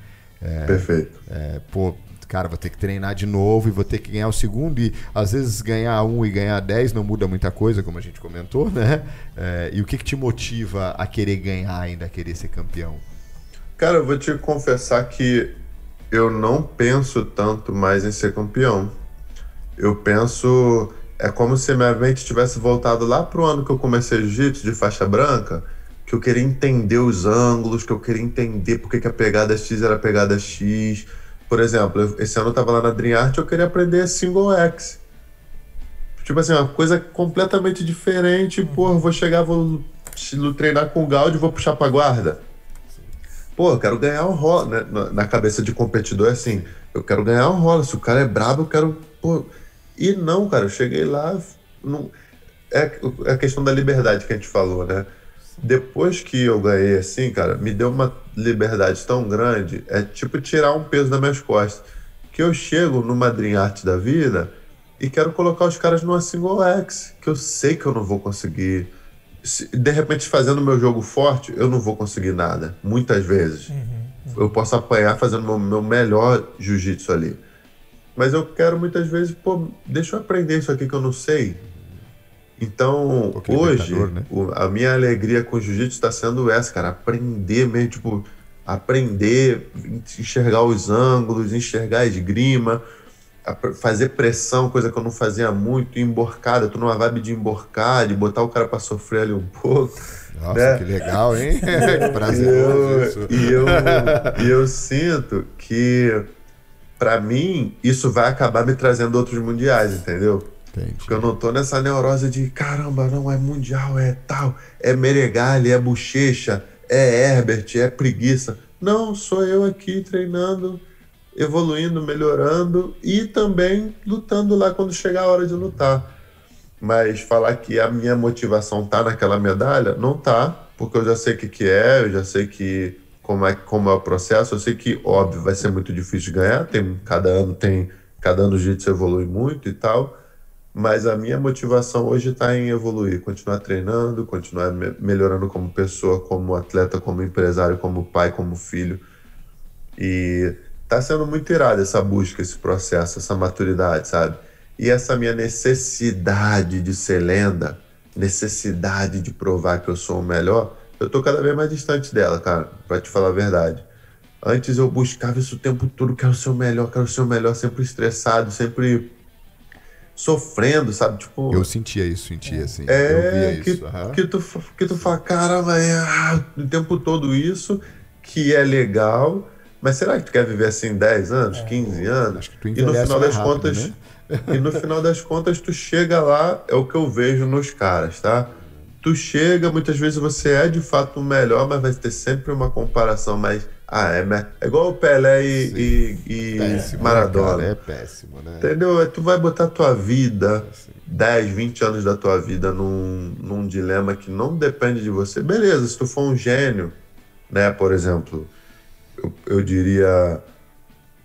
É, Perfeito. É, pô, cara, vou ter que treinar de novo e vou ter que ganhar o segundo. E às vezes ganhar um e ganhar dez não muda muita coisa, como a gente comentou, né? É, e o que, que te motiva a querer ganhar ainda, a querer ser campeão? Cara, eu vou te confessar que eu não penso tanto mais em ser campeão. Eu penso. É como se minha mente tivesse voltado lá pro ano que eu comecei jiu-jitsu de faixa branca, que eu queria entender os ângulos, que eu queria entender por que, a pegada X era a pegada X, por exemplo, esse ano eu tava lá na Dream Art eu queria aprender single X. Tipo assim, uma coisa completamente diferente. Pô, vou chegar, vou treinar com o Gaudi e vou puxar pra guarda. Pô, eu quero ganhar um rola. Né? Na cabeça de competidor é assim, eu quero ganhar um rola. Se o cara é brabo, eu quero. Pô. E não, cara, eu cheguei lá. Não... É, é a questão da liberdade que a gente falou, né? Depois que eu ganhei assim, cara, me deu uma liberdade tão grande, é tipo tirar um peso das minhas costas. Que eu chego no Madrinha Arte da vida e quero colocar os caras numa single X, que eu sei que eu não vou conseguir. De repente, fazendo meu jogo forte, eu não vou conseguir nada, muitas vezes. Uhum, uhum. Eu posso apanhar fazendo meu, meu melhor jiu-jitsu ali. Mas eu quero muitas vezes, pô, deixa eu aprender isso aqui que eu não sei então, um hoje, né? o, a minha alegria com o jiu-jitsu está sendo essa, cara. Aprender mesmo, tipo, aprender, enxergar os ângulos, enxergar a esgrima, fazer pressão, coisa que eu não fazia muito, emborcada. tô numa vibe de emborcar, de botar o cara para sofrer ali um pouco. Nossa, né? que legal, hein? que prazeroso eu, E eu, e eu sinto que, para mim, isso vai acabar me trazendo outros mundiais, entendeu? Entendi. Porque eu não tô nessa neurose de caramba, não é mundial, é tal, é Meregali, é bochecha, é Herbert, é preguiça. Não, sou eu aqui treinando, evoluindo, melhorando e também lutando lá quando chegar a hora de lutar. Mas falar que a minha motivação tá naquela medalha, não tá, porque eu já sei o que, que é, eu já sei que como é, como é o processo, eu sei que, óbvio, vai ser muito difícil ganhar, tem, cada ano tem, cada ano o jiu-jitsu evolui muito e tal, mas a minha motivação hoje está em evoluir, continuar treinando, continuar me melhorando como pessoa, como atleta, como empresário, como pai, como filho. E está sendo muito irado essa busca, esse processo, essa maturidade, sabe? E essa minha necessidade de ser lenda, necessidade de provar que eu sou o melhor, eu tô cada vez mais distante dela, cara, para te falar a verdade. Antes eu buscava isso o tempo todo, quero ser o melhor, quero ser o melhor, sempre estressado, sempre sofrendo, sabe? Tipo, eu sentia isso, sentia assim. É, eu via que, isso. Uhum. Que, tu, que tu fala, caramba, é, ah, o tempo todo isso, que é legal, mas será que tu quer viver assim 10 anos, é, 15 anos? Acho que tu e no final das rápido, contas. Né? e no final das contas, tu chega lá, é o que eu vejo nos caras, tá? Tu chega, muitas vezes você é de fato o melhor, mas vai ter sempre uma comparação mais ah, é, é igual o Pelé e, e, e péssimo, né, Maradona. Né, é péssimo, né? Entendeu? Tu vai botar tua vida, Sim. 10, 20 anos da tua vida num, num dilema que não depende de você. Beleza, se tu for um gênio, né? Por exemplo, eu, eu diria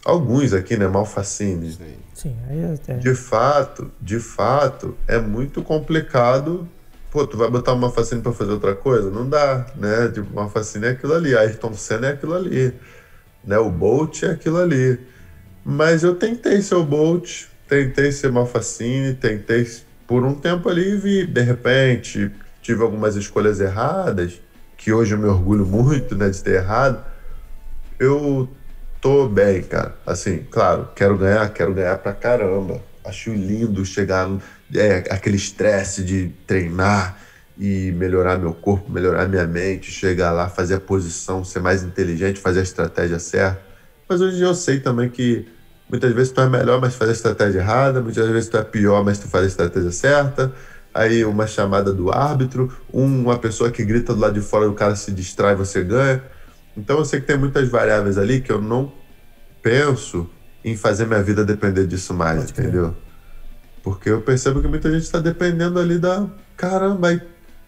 alguns aqui, né? Malfacine. Sim. Sim, aí até... De fato, de fato, é muito complicado pô, tu vai botar uma fascina para fazer outra coisa? Não dá, né? Tipo, uma fascina é aquilo ali, Ayrton Senna é aquilo ali, né? O Bolt é aquilo ali. Mas eu tentei ser o Bolt, tentei ser Malfacine, tentei por um tempo ali e vi, de repente, tive algumas escolhas erradas, que hoje eu me orgulho muito, né, de ter errado. Eu tô bem, cara. Assim, claro, quero ganhar, quero ganhar pra caramba. Acho lindo chegar é, aquele estresse de treinar e melhorar meu corpo, melhorar minha mente, chegar lá, fazer a posição, ser mais inteligente, fazer a estratégia certa. Mas hoje eu sei também que muitas vezes tu é melhor, mas faz a estratégia errada, muitas vezes tu é pior, mas tu faz a estratégia certa. Aí uma chamada do árbitro, uma pessoa que grita do lado de fora, o cara se distrai, você ganha. Então eu sei que tem muitas variáveis ali que eu não penso em fazer minha vida depender disso mais, Pode entendeu? Porque eu percebo que muita gente está dependendo ali da. Caramba, aí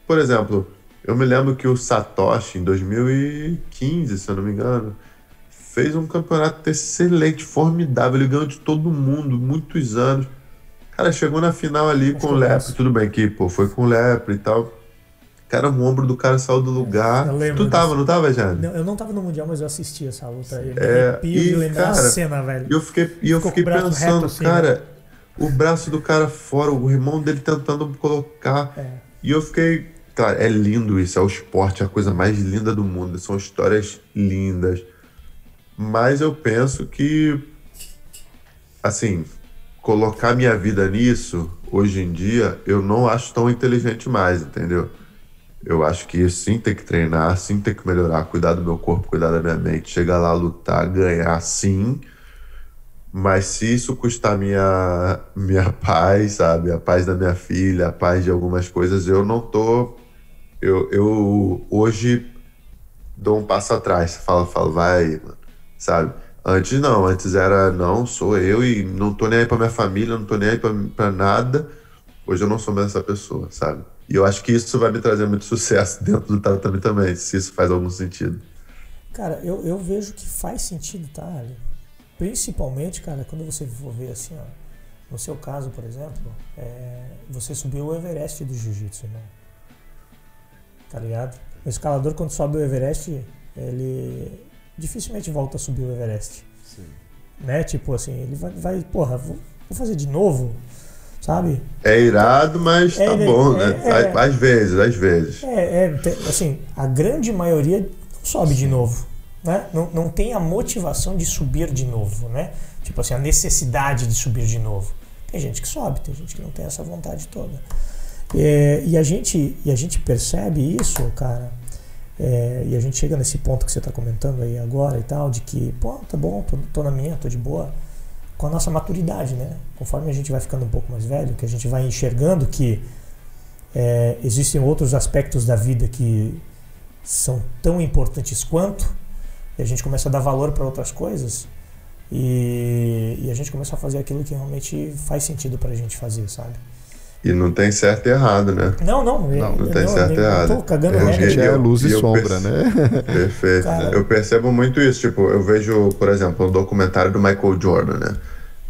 por exemplo, eu me lembro que o Satoshi, em 2015, se eu não me engano, fez um campeonato excelente, formidável. Ele ganhou de todo mundo, muitos anos. Cara, chegou na final ali Acho com o Lepre, tudo bem que, pô, foi com o Lepre e tal. Cara, o ombro do cara saiu do lugar. Tu tava, disso. não tava, Jane? Eu não tava no Mundial, mas eu assisti essa luta. Eu é, e, cara, a cena, velho. E eu fiquei, e eu fiquei pensando, assim, cara, né? O braço do cara fora, o irmão dele tentando colocar. É. E eu fiquei. Cara, é lindo isso, é o esporte, é a coisa mais linda do mundo. São histórias lindas. Mas eu penso que. Assim, colocar minha vida nisso, hoje em dia, eu não acho tão inteligente mais, entendeu? Eu acho que sim tem que treinar, sim tem que melhorar, cuidar do meu corpo, cuidar da minha mente, chegar lá, lutar, ganhar, sim. Mas se isso custar minha, minha paz, sabe? A paz da minha filha, a paz de algumas coisas, eu não tô. Eu, eu hoje dou um passo atrás. Falo, falo, vai aí, mano. Sabe? Antes não, antes era não, sou eu e não tô nem aí pra minha família, não tô nem aí pra, nada. Hoje eu não sou mais essa pessoa, sabe? E eu acho que isso vai me trazer muito sucesso dentro do tatame também, se isso faz algum sentido. Cara, eu, eu vejo que faz sentido, tá? Principalmente, cara, quando você for ver assim, ó, no seu caso, por exemplo, é, você subiu o Everest do Jiu-Jitsu, né? Tá ligado? O escalador, quando sobe o Everest, ele dificilmente volta a subir o Everest. Sim. Né? Tipo assim, ele vai, vai porra, vou, vou fazer de novo sabe? É irado, mas é, tá bom, é, né? É, às vezes, às vezes. É, é, assim, a grande maioria não sobe de novo, né? Não, não tem a motivação de subir de novo, né? Tipo assim, a necessidade de subir de novo. Tem gente que sobe, tem gente que não tem essa vontade toda. É, e, a gente, e a gente percebe isso, cara, é, e a gente chega nesse ponto que você está comentando aí agora e tal, de que, pô, tá bom, tô, tô na minha, tô de boa com a nossa maturidade, né? Conforme a gente vai ficando um pouco mais velho, que a gente vai enxergando que é, existem outros aspectos da vida que são tão importantes quanto, e a gente começa a dar valor para outras coisas, e, e, a gente começa a fazer aquilo que realmente faz sentido para a gente fazer, sabe? E não tem certo e errado, né? Não, não. Não, não, não tem certo e errado. Tô cagando é, regra. É luz e, e sombra, né? Perfeito. Cara... Eu percebo muito isso. Tipo, eu vejo, por exemplo, um documentário do Michael Jordan, né?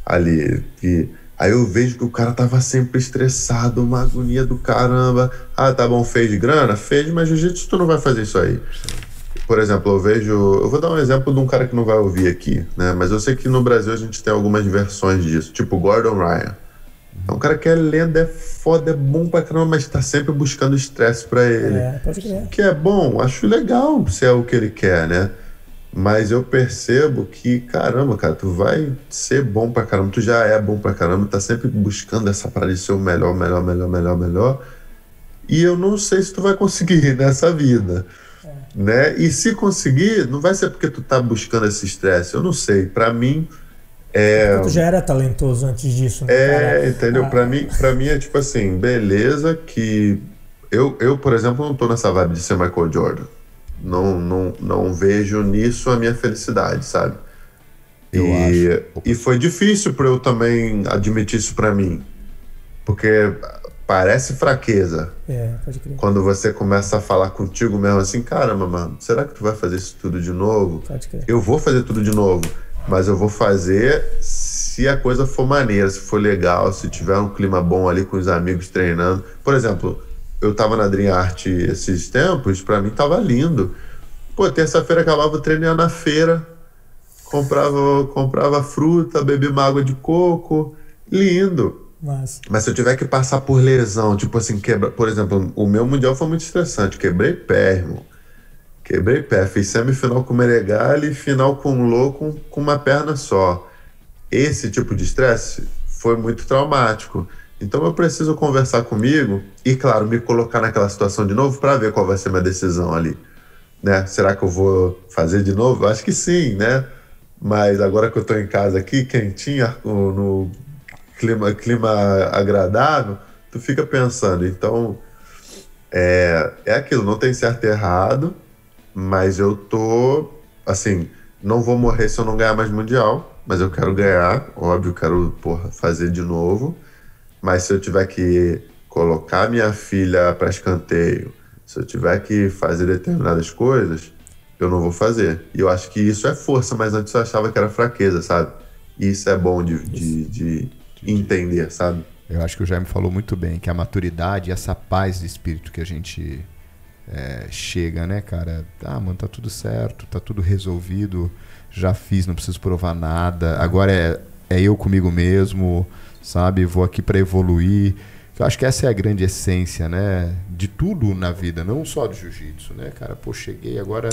Ali, que... Aí eu vejo que o cara tava sempre estressado, uma agonia do caramba. Ah, tá bom, fez grana? Fez, mas jiu-jitsu tu não vai fazer isso aí. Por exemplo, eu vejo. Eu vou dar um exemplo de um cara que não vai ouvir aqui, né? Mas eu sei que no Brasil a gente tem algumas versões disso, tipo Gordon Ryan. É um cara que é lenda, é foda, é bom pra caramba, mas tá sempre buscando estresse pra ele. É, pode crer. Que é bom, acho legal se é o que ele quer, né? Mas eu percebo que, caramba, cara, tu vai ser bom pra caramba, tu já é bom pra caramba, tá sempre buscando essa parada de ser o melhor, melhor, melhor, melhor, melhor. E eu não sei se tu vai conseguir nessa vida. Né? E se conseguir, não vai ser porque tu tá buscando esse estresse. Eu não sei. Para mim, é, tu já era talentoso antes disso, né? É, cara? entendeu? Ah. Para mim, para mim é tipo assim, beleza que eu, eu, por exemplo, não tô nessa vibe de ser Michael Jordan. Não, não, não vejo nisso a minha felicidade, sabe? Eu e, acho. e foi difícil para eu também admitir isso para mim. Porque parece fraqueza. É, pode crer. Quando você começa a falar contigo mesmo assim, caramba, mano, será que tu vai fazer isso tudo de novo? Pode crer. Eu vou fazer tudo de novo mas eu vou fazer se a coisa for maneira, se for legal, se tiver um clima bom ali com os amigos treinando. Por exemplo, eu tava na Dream Art esses tempos, para mim tava lindo. Pô, terça-feira acabava treinando na feira, comprava, comprava fruta, bebia uma água de coco, lindo. Mas... Mas se eu tiver que passar por lesão, tipo assim, quebra, por exemplo, o meu mundial foi muito estressante, quebrei pé, irmão. Quebrei pé, fiz semifinal com o Meregali e final com o com, com uma perna só. Esse tipo de estresse foi muito traumático. Então eu preciso conversar comigo e, claro, me colocar naquela situação de novo para ver qual vai ser minha decisão ali. Né? Será que eu vou fazer de novo? Acho que sim, né? Mas agora que eu estou em casa aqui, quentinho, no clima, clima agradável, tu fica pensando. Então, é, é aquilo, não tem certo e errado mas eu tô, assim, não vou morrer se eu não ganhar mais Mundial, mas eu quero ganhar, óbvio, quero porra, fazer de novo. Mas se eu tiver que colocar minha filha para escanteio, se eu tiver que fazer determinadas coisas, eu não vou fazer. E eu acho que isso é força, mas antes eu achava que era fraqueza, sabe? E isso é bom de, de, de entender, sabe? Eu acho que o Jaime falou muito bem, que a maturidade, essa paz de espírito que a gente é, chega, né, cara? Ah, mano, tá tudo certo, tá tudo resolvido, já fiz, não preciso provar nada. Agora é, é eu comigo mesmo, sabe? Vou aqui para evoluir. Eu acho que essa é a grande essência, né? De tudo na vida, não só do jiu-jitsu, né, cara? Pô, cheguei agora.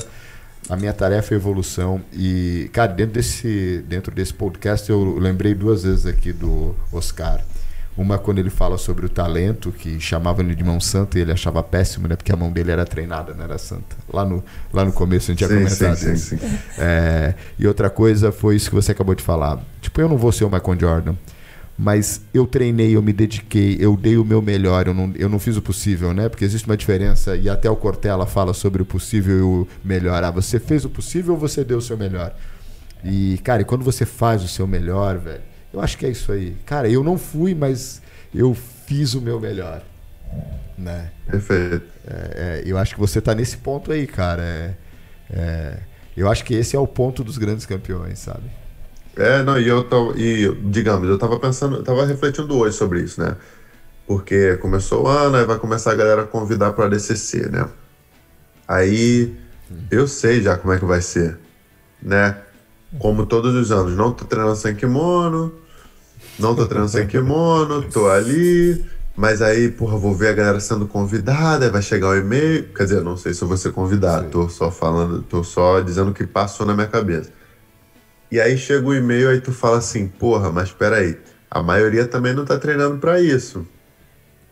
A minha tarefa é evolução. E, cara, dentro desse, dentro desse podcast eu lembrei duas vezes aqui do Oscar. Uma quando ele fala sobre o talento, que chamava ele de mão santa e ele achava péssimo, né? Porque a mão dele era treinada, não era santa. Lá no, lá no começo a gente tinha sim, comentado sim. Sim, sim. É, e outra coisa foi isso que você acabou de falar. Tipo, eu não vou ser o Michael Jordan, mas eu treinei, eu me dediquei, eu dei o meu melhor, eu não, eu não fiz o possível, né? Porque existe uma diferença, e até o Cortella fala sobre o possível e o melhor. Ah, você fez o possível ou você deu o seu melhor? E, cara, e quando você faz o seu melhor, velho eu acho que é isso aí. Cara, eu não fui, mas eu fiz o meu melhor. Né? Perfeito. É, é, eu acho que você está nesse ponto aí, cara. É, é, eu acho que esse é o ponto dos grandes campeões, sabe? É, não, e eu tô, e digamos, eu tava pensando, eu tava refletindo hoje sobre isso, né? Porque começou o ano, aí vai começar a galera a convidar para DCC, né? Aí eu sei já como é que vai ser, né? Como todos os anos, não tô treinando sem kimono, não tô treinando sem kimono, tô ali. Mas aí, porra, vou ver a galera sendo convidada, vai chegar o e-mail. Quer dizer, não sei se eu vou ser convidado, tô só falando, tô só dizendo o que passou na minha cabeça. E aí chega o e-mail, aí tu fala assim, porra, mas peraí, a maioria também não tá treinando para isso.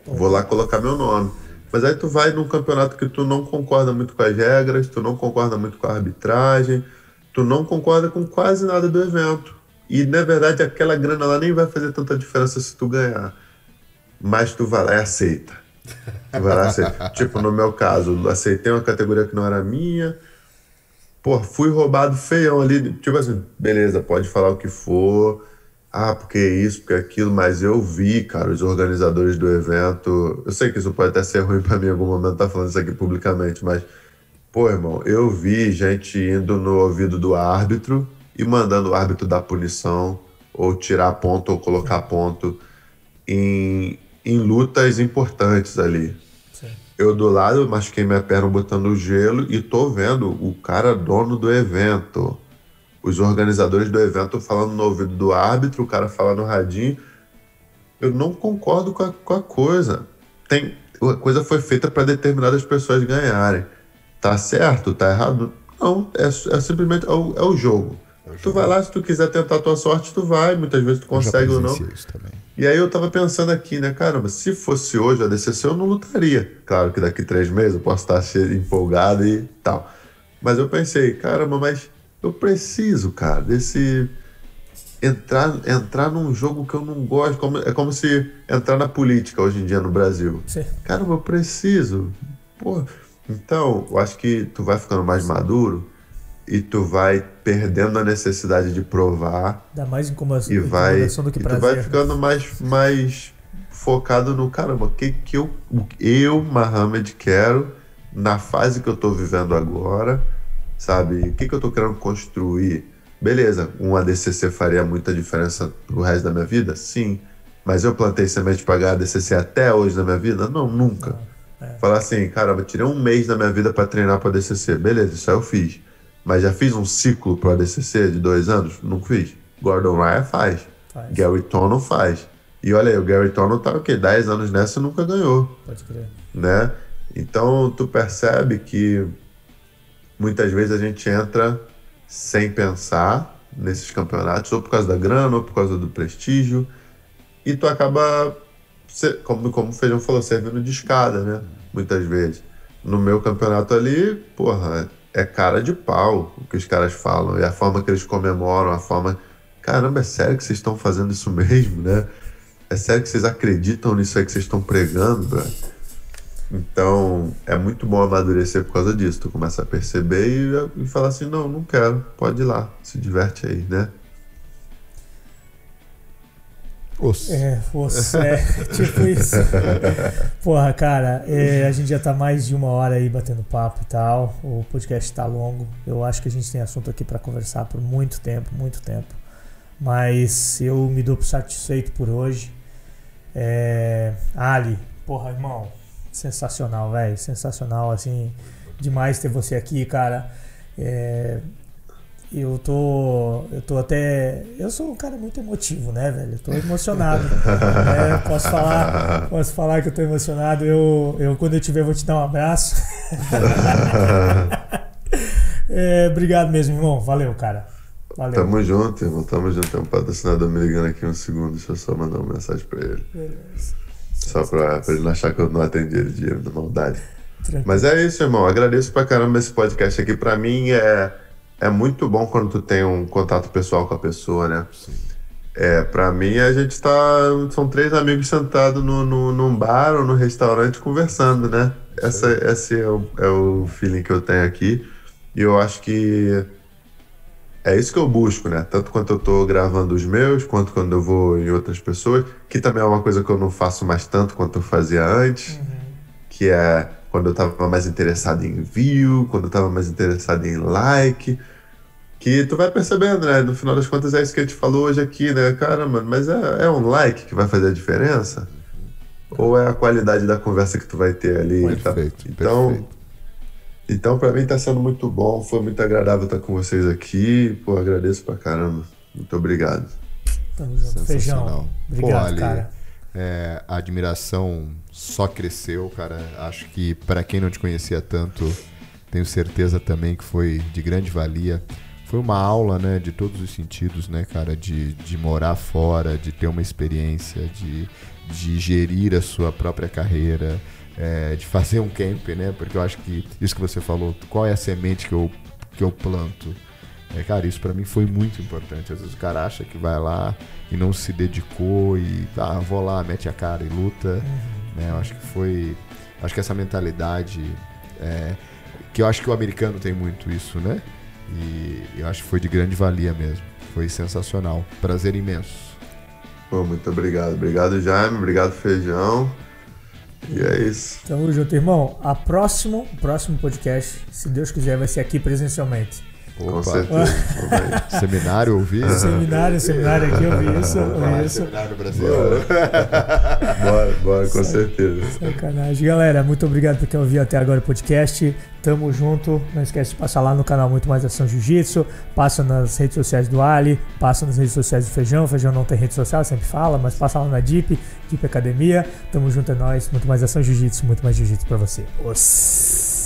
Vou lá colocar meu nome. Mas aí tu vai num campeonato que tu não concorda muito com as regras, tu não concorda muito com a arbitragem, tu não concorda com quase nada do evento. E na verdade aquela grana lá nem vai fazer tanta diferença se tu ganhar. Mas tu vai lá e aceita. Tu vai lá e aceita. tipo, no meu caso, aceitei uma categoria que não era minha. Pô, fui roubado feião ali. Tipo assim, beleza, pode falar o que for. Ah, porque isso, porque aquilo, mas eu vi, cara, os organizadores do evento. Eu sei que isso pode até ser ruim para mim em algum momento estar tá falando isso aqui publicamente, mas, pô, irmão, eu vi gente indo no ouvido do árbitro e mandando o árbitro dar punição, ou tirar ponto, ou colocar ponto em, em lutas importantes ali. Eu do lado machuquei minha perna botando gelo e tô vendo o cara dono do evento, os organizadores do evento falando no ouvido do árbitro, o cara fala no radinho. Eu não concordo com a, com a coisa. Tem, a coisa foi feita para determinadas pessoas ganharem. Tá certo? Tá errado? Não, é, é simplesmente é o, é o jogo. Tu vai lá, se tu quiser tentar a tua sorte, tu vai. Muitas vezes tu consegue ou não. E aí eu tava pensando aqui, né? Caramba, se fosse hoje a DCC, eu não lutaria. Claro que daqui três meses eu posso estar empolgado e tal. Mas eu pensei, caramba, mas eu preciso, cara, desse. Entrar, entrar num jogo que eu não gosto. Como, é como se entrar na política hoje em dia no Brasil. Sim. Caramba, eu preciso. Pô. Então, eu acho que tu vai ficando mais maduro e tu vai perdendo a necessidade de provar. Dá mais incomodação, e vai, do que prazer. E tu vai ficando mais, mais focado no caramba, o que, que eu, eu, Mohamed, quero na fase que eu tô vivendo agora, sabe? O que, que eu tô querendo construir? Beleza, um ADCC faria muita diferença pro resto da minha vida? Sim. Mas eu plantei semente para ADCC até hoje na minha vida? Não, nunca. Não, é. Falar assim, caramba, tirei um mês da minha vida para treinar para ADCC. Beleza, isso aí eu fiz. Mas já fiz um ciclo para DCC de dois anos? Não fiz. Gordon Ryan faz. faz. Gary Tonon faz. E olha aí, o Gary Tonon tá o quê? 10 anos nessa e nunca ganhou. Pode crer. Né? Então tu percebe que muitas vezes a gente entra sem pensar nesses campeonatos, ou por causa da grana, ou por causa do prestígio, e tu acaba, como, como o Feijão falou, servindo de escada, né? Muitas vezes. No meu campeonato ali, porra, é cara de pau o que os caras falam. E a forma que eles comemoram, a forma. Caramba, é sério que vocês estão fazendo isso mesmo, né? É sério que vocês acreditam nisso aí que vocês estão pregando, bro? Então, é muito bom amadurecer por causa disso. Tu começa a perceber e, e falar assim: não, não quero, pode ir lá, se diverte aí, né? Osso. É, osso, é, tipo isso. Porra, cara, é, a gente já tá mais de uma hora aí batendo papo e tal. O podcast tá longo. Eu acho que a gente tem assunto aqui para conversar por muito tempo, muito tempo. Mas eu me dou satisfeito por hoje. É, Ali, porra, irmão, sensacional, velho. Sensacional, assim, demais ter você aqui, cara. É, eu tô. Eu tô até. Eu sou um cara muito emotivo, né, velho? Eu tô emocionado. é, posso falar, posso falar que eu tô emocionado. Eu, eu quando eu tiver, vou te dar um abraço. é, obrigado mesmo, irmão. Valeu, cara. Valeu. Tamo junto, irmão. Tamo junto. Tem um patrocinador me ligando aqui um segundo. Deixa eu só mandar uma mensagem pra ele. Beleza. Só pra, pra ele não achar que eu não atendi ele dinheiro da maldade. Tranquilo. Mas é isso, irmão. Agradeço pra caramba esse podcast aqui. Pra mim é é muito bom quando tu tem um contato pessoal com a pessoa, né? Sim. É, pra mim a gente tá. São três amigos sentados no, no, num bar ou no restaurante conversando, né? Essa, esse é o, é o feeling que eu tenho aqui. E eu acho que é isso que eu busco, né? Tanto quanto eu tô gravando os meus, quanto quando eu vou em outras pessoas, que também é uma coisa que eu não faço mais tanto quanto eu fazia antes, uhum. que é quando eu tava mais interessado em view, quando eu tava mais interessado em like que tu vai percebendo, né? No final das contas é isso que a gente falou hoje aqui, né? Cara, mano, mas é, é um like que vai fazer a diferença? Ou é a qualidade da conversa que tu vai ter ali? Perfeito, então, perfeito. então para mim tá sendo muito bom, foi muito agradável estar com vocês aqui. Pô, agradeço pra caramba. Muito obrigado. Tamo junto, feijão. Obrigado, Pô, Ali, cara. É, a admiração só cresceu, cara. Acho que para quem não te conhecia tanto, tenho certeza também que foi de grande valia foi uma aula, né, de todos os sentidos, né, cara, de, de morar fora, de ter uma experiência, de, de gerir a sua própria carreira, é, de fazer um camp, né, porque eu acho que isso que você falou, qual é a semente que eu, que eu planto? É, cara, isso para mim foi muito importante. Às vezes o cara acha que vai lá e não se dedicou e ah, vou lá, mete a cara e luta. Uhum. Né? Eu acho que foi. Acho que essa mentalidade. É, que eu acho que o americano tem muito isso, né? E eu acho que foi de grande valia mesmo. Foi sensacional. Prazer imenso. Pô, muito obrigado. Obrigado, Jaime. Obrigado, Feijão. E é isso. Tamo junto, irmão. A próximo, o próximo podcast, se Deus quiser, vai ser aqui presencialmente. Opa. Com certeza. seminário, ouvi? Seminário, seminário aqui, ouvi isso. Ouvi isso. Seminário no Brasil. bora, bora, com certeza. Sacanagem. Galera, muito obrigado por quem ouviu até agora o podcast. Tamo junto. Não esquece de passar lá no canal Muito Mais Ação Jiu-Jitsu. Passa nas redes sociais do Ali. Passa nas redes sociais do Feijão. Feijão não tem rede social, sempre fala, mas passa lá na Deep, Deep Academia. Tamo junto, é nóis. Muito mais Ação Jiu-Jitsu, muito mais Jiu-Jitsu pra você. Os...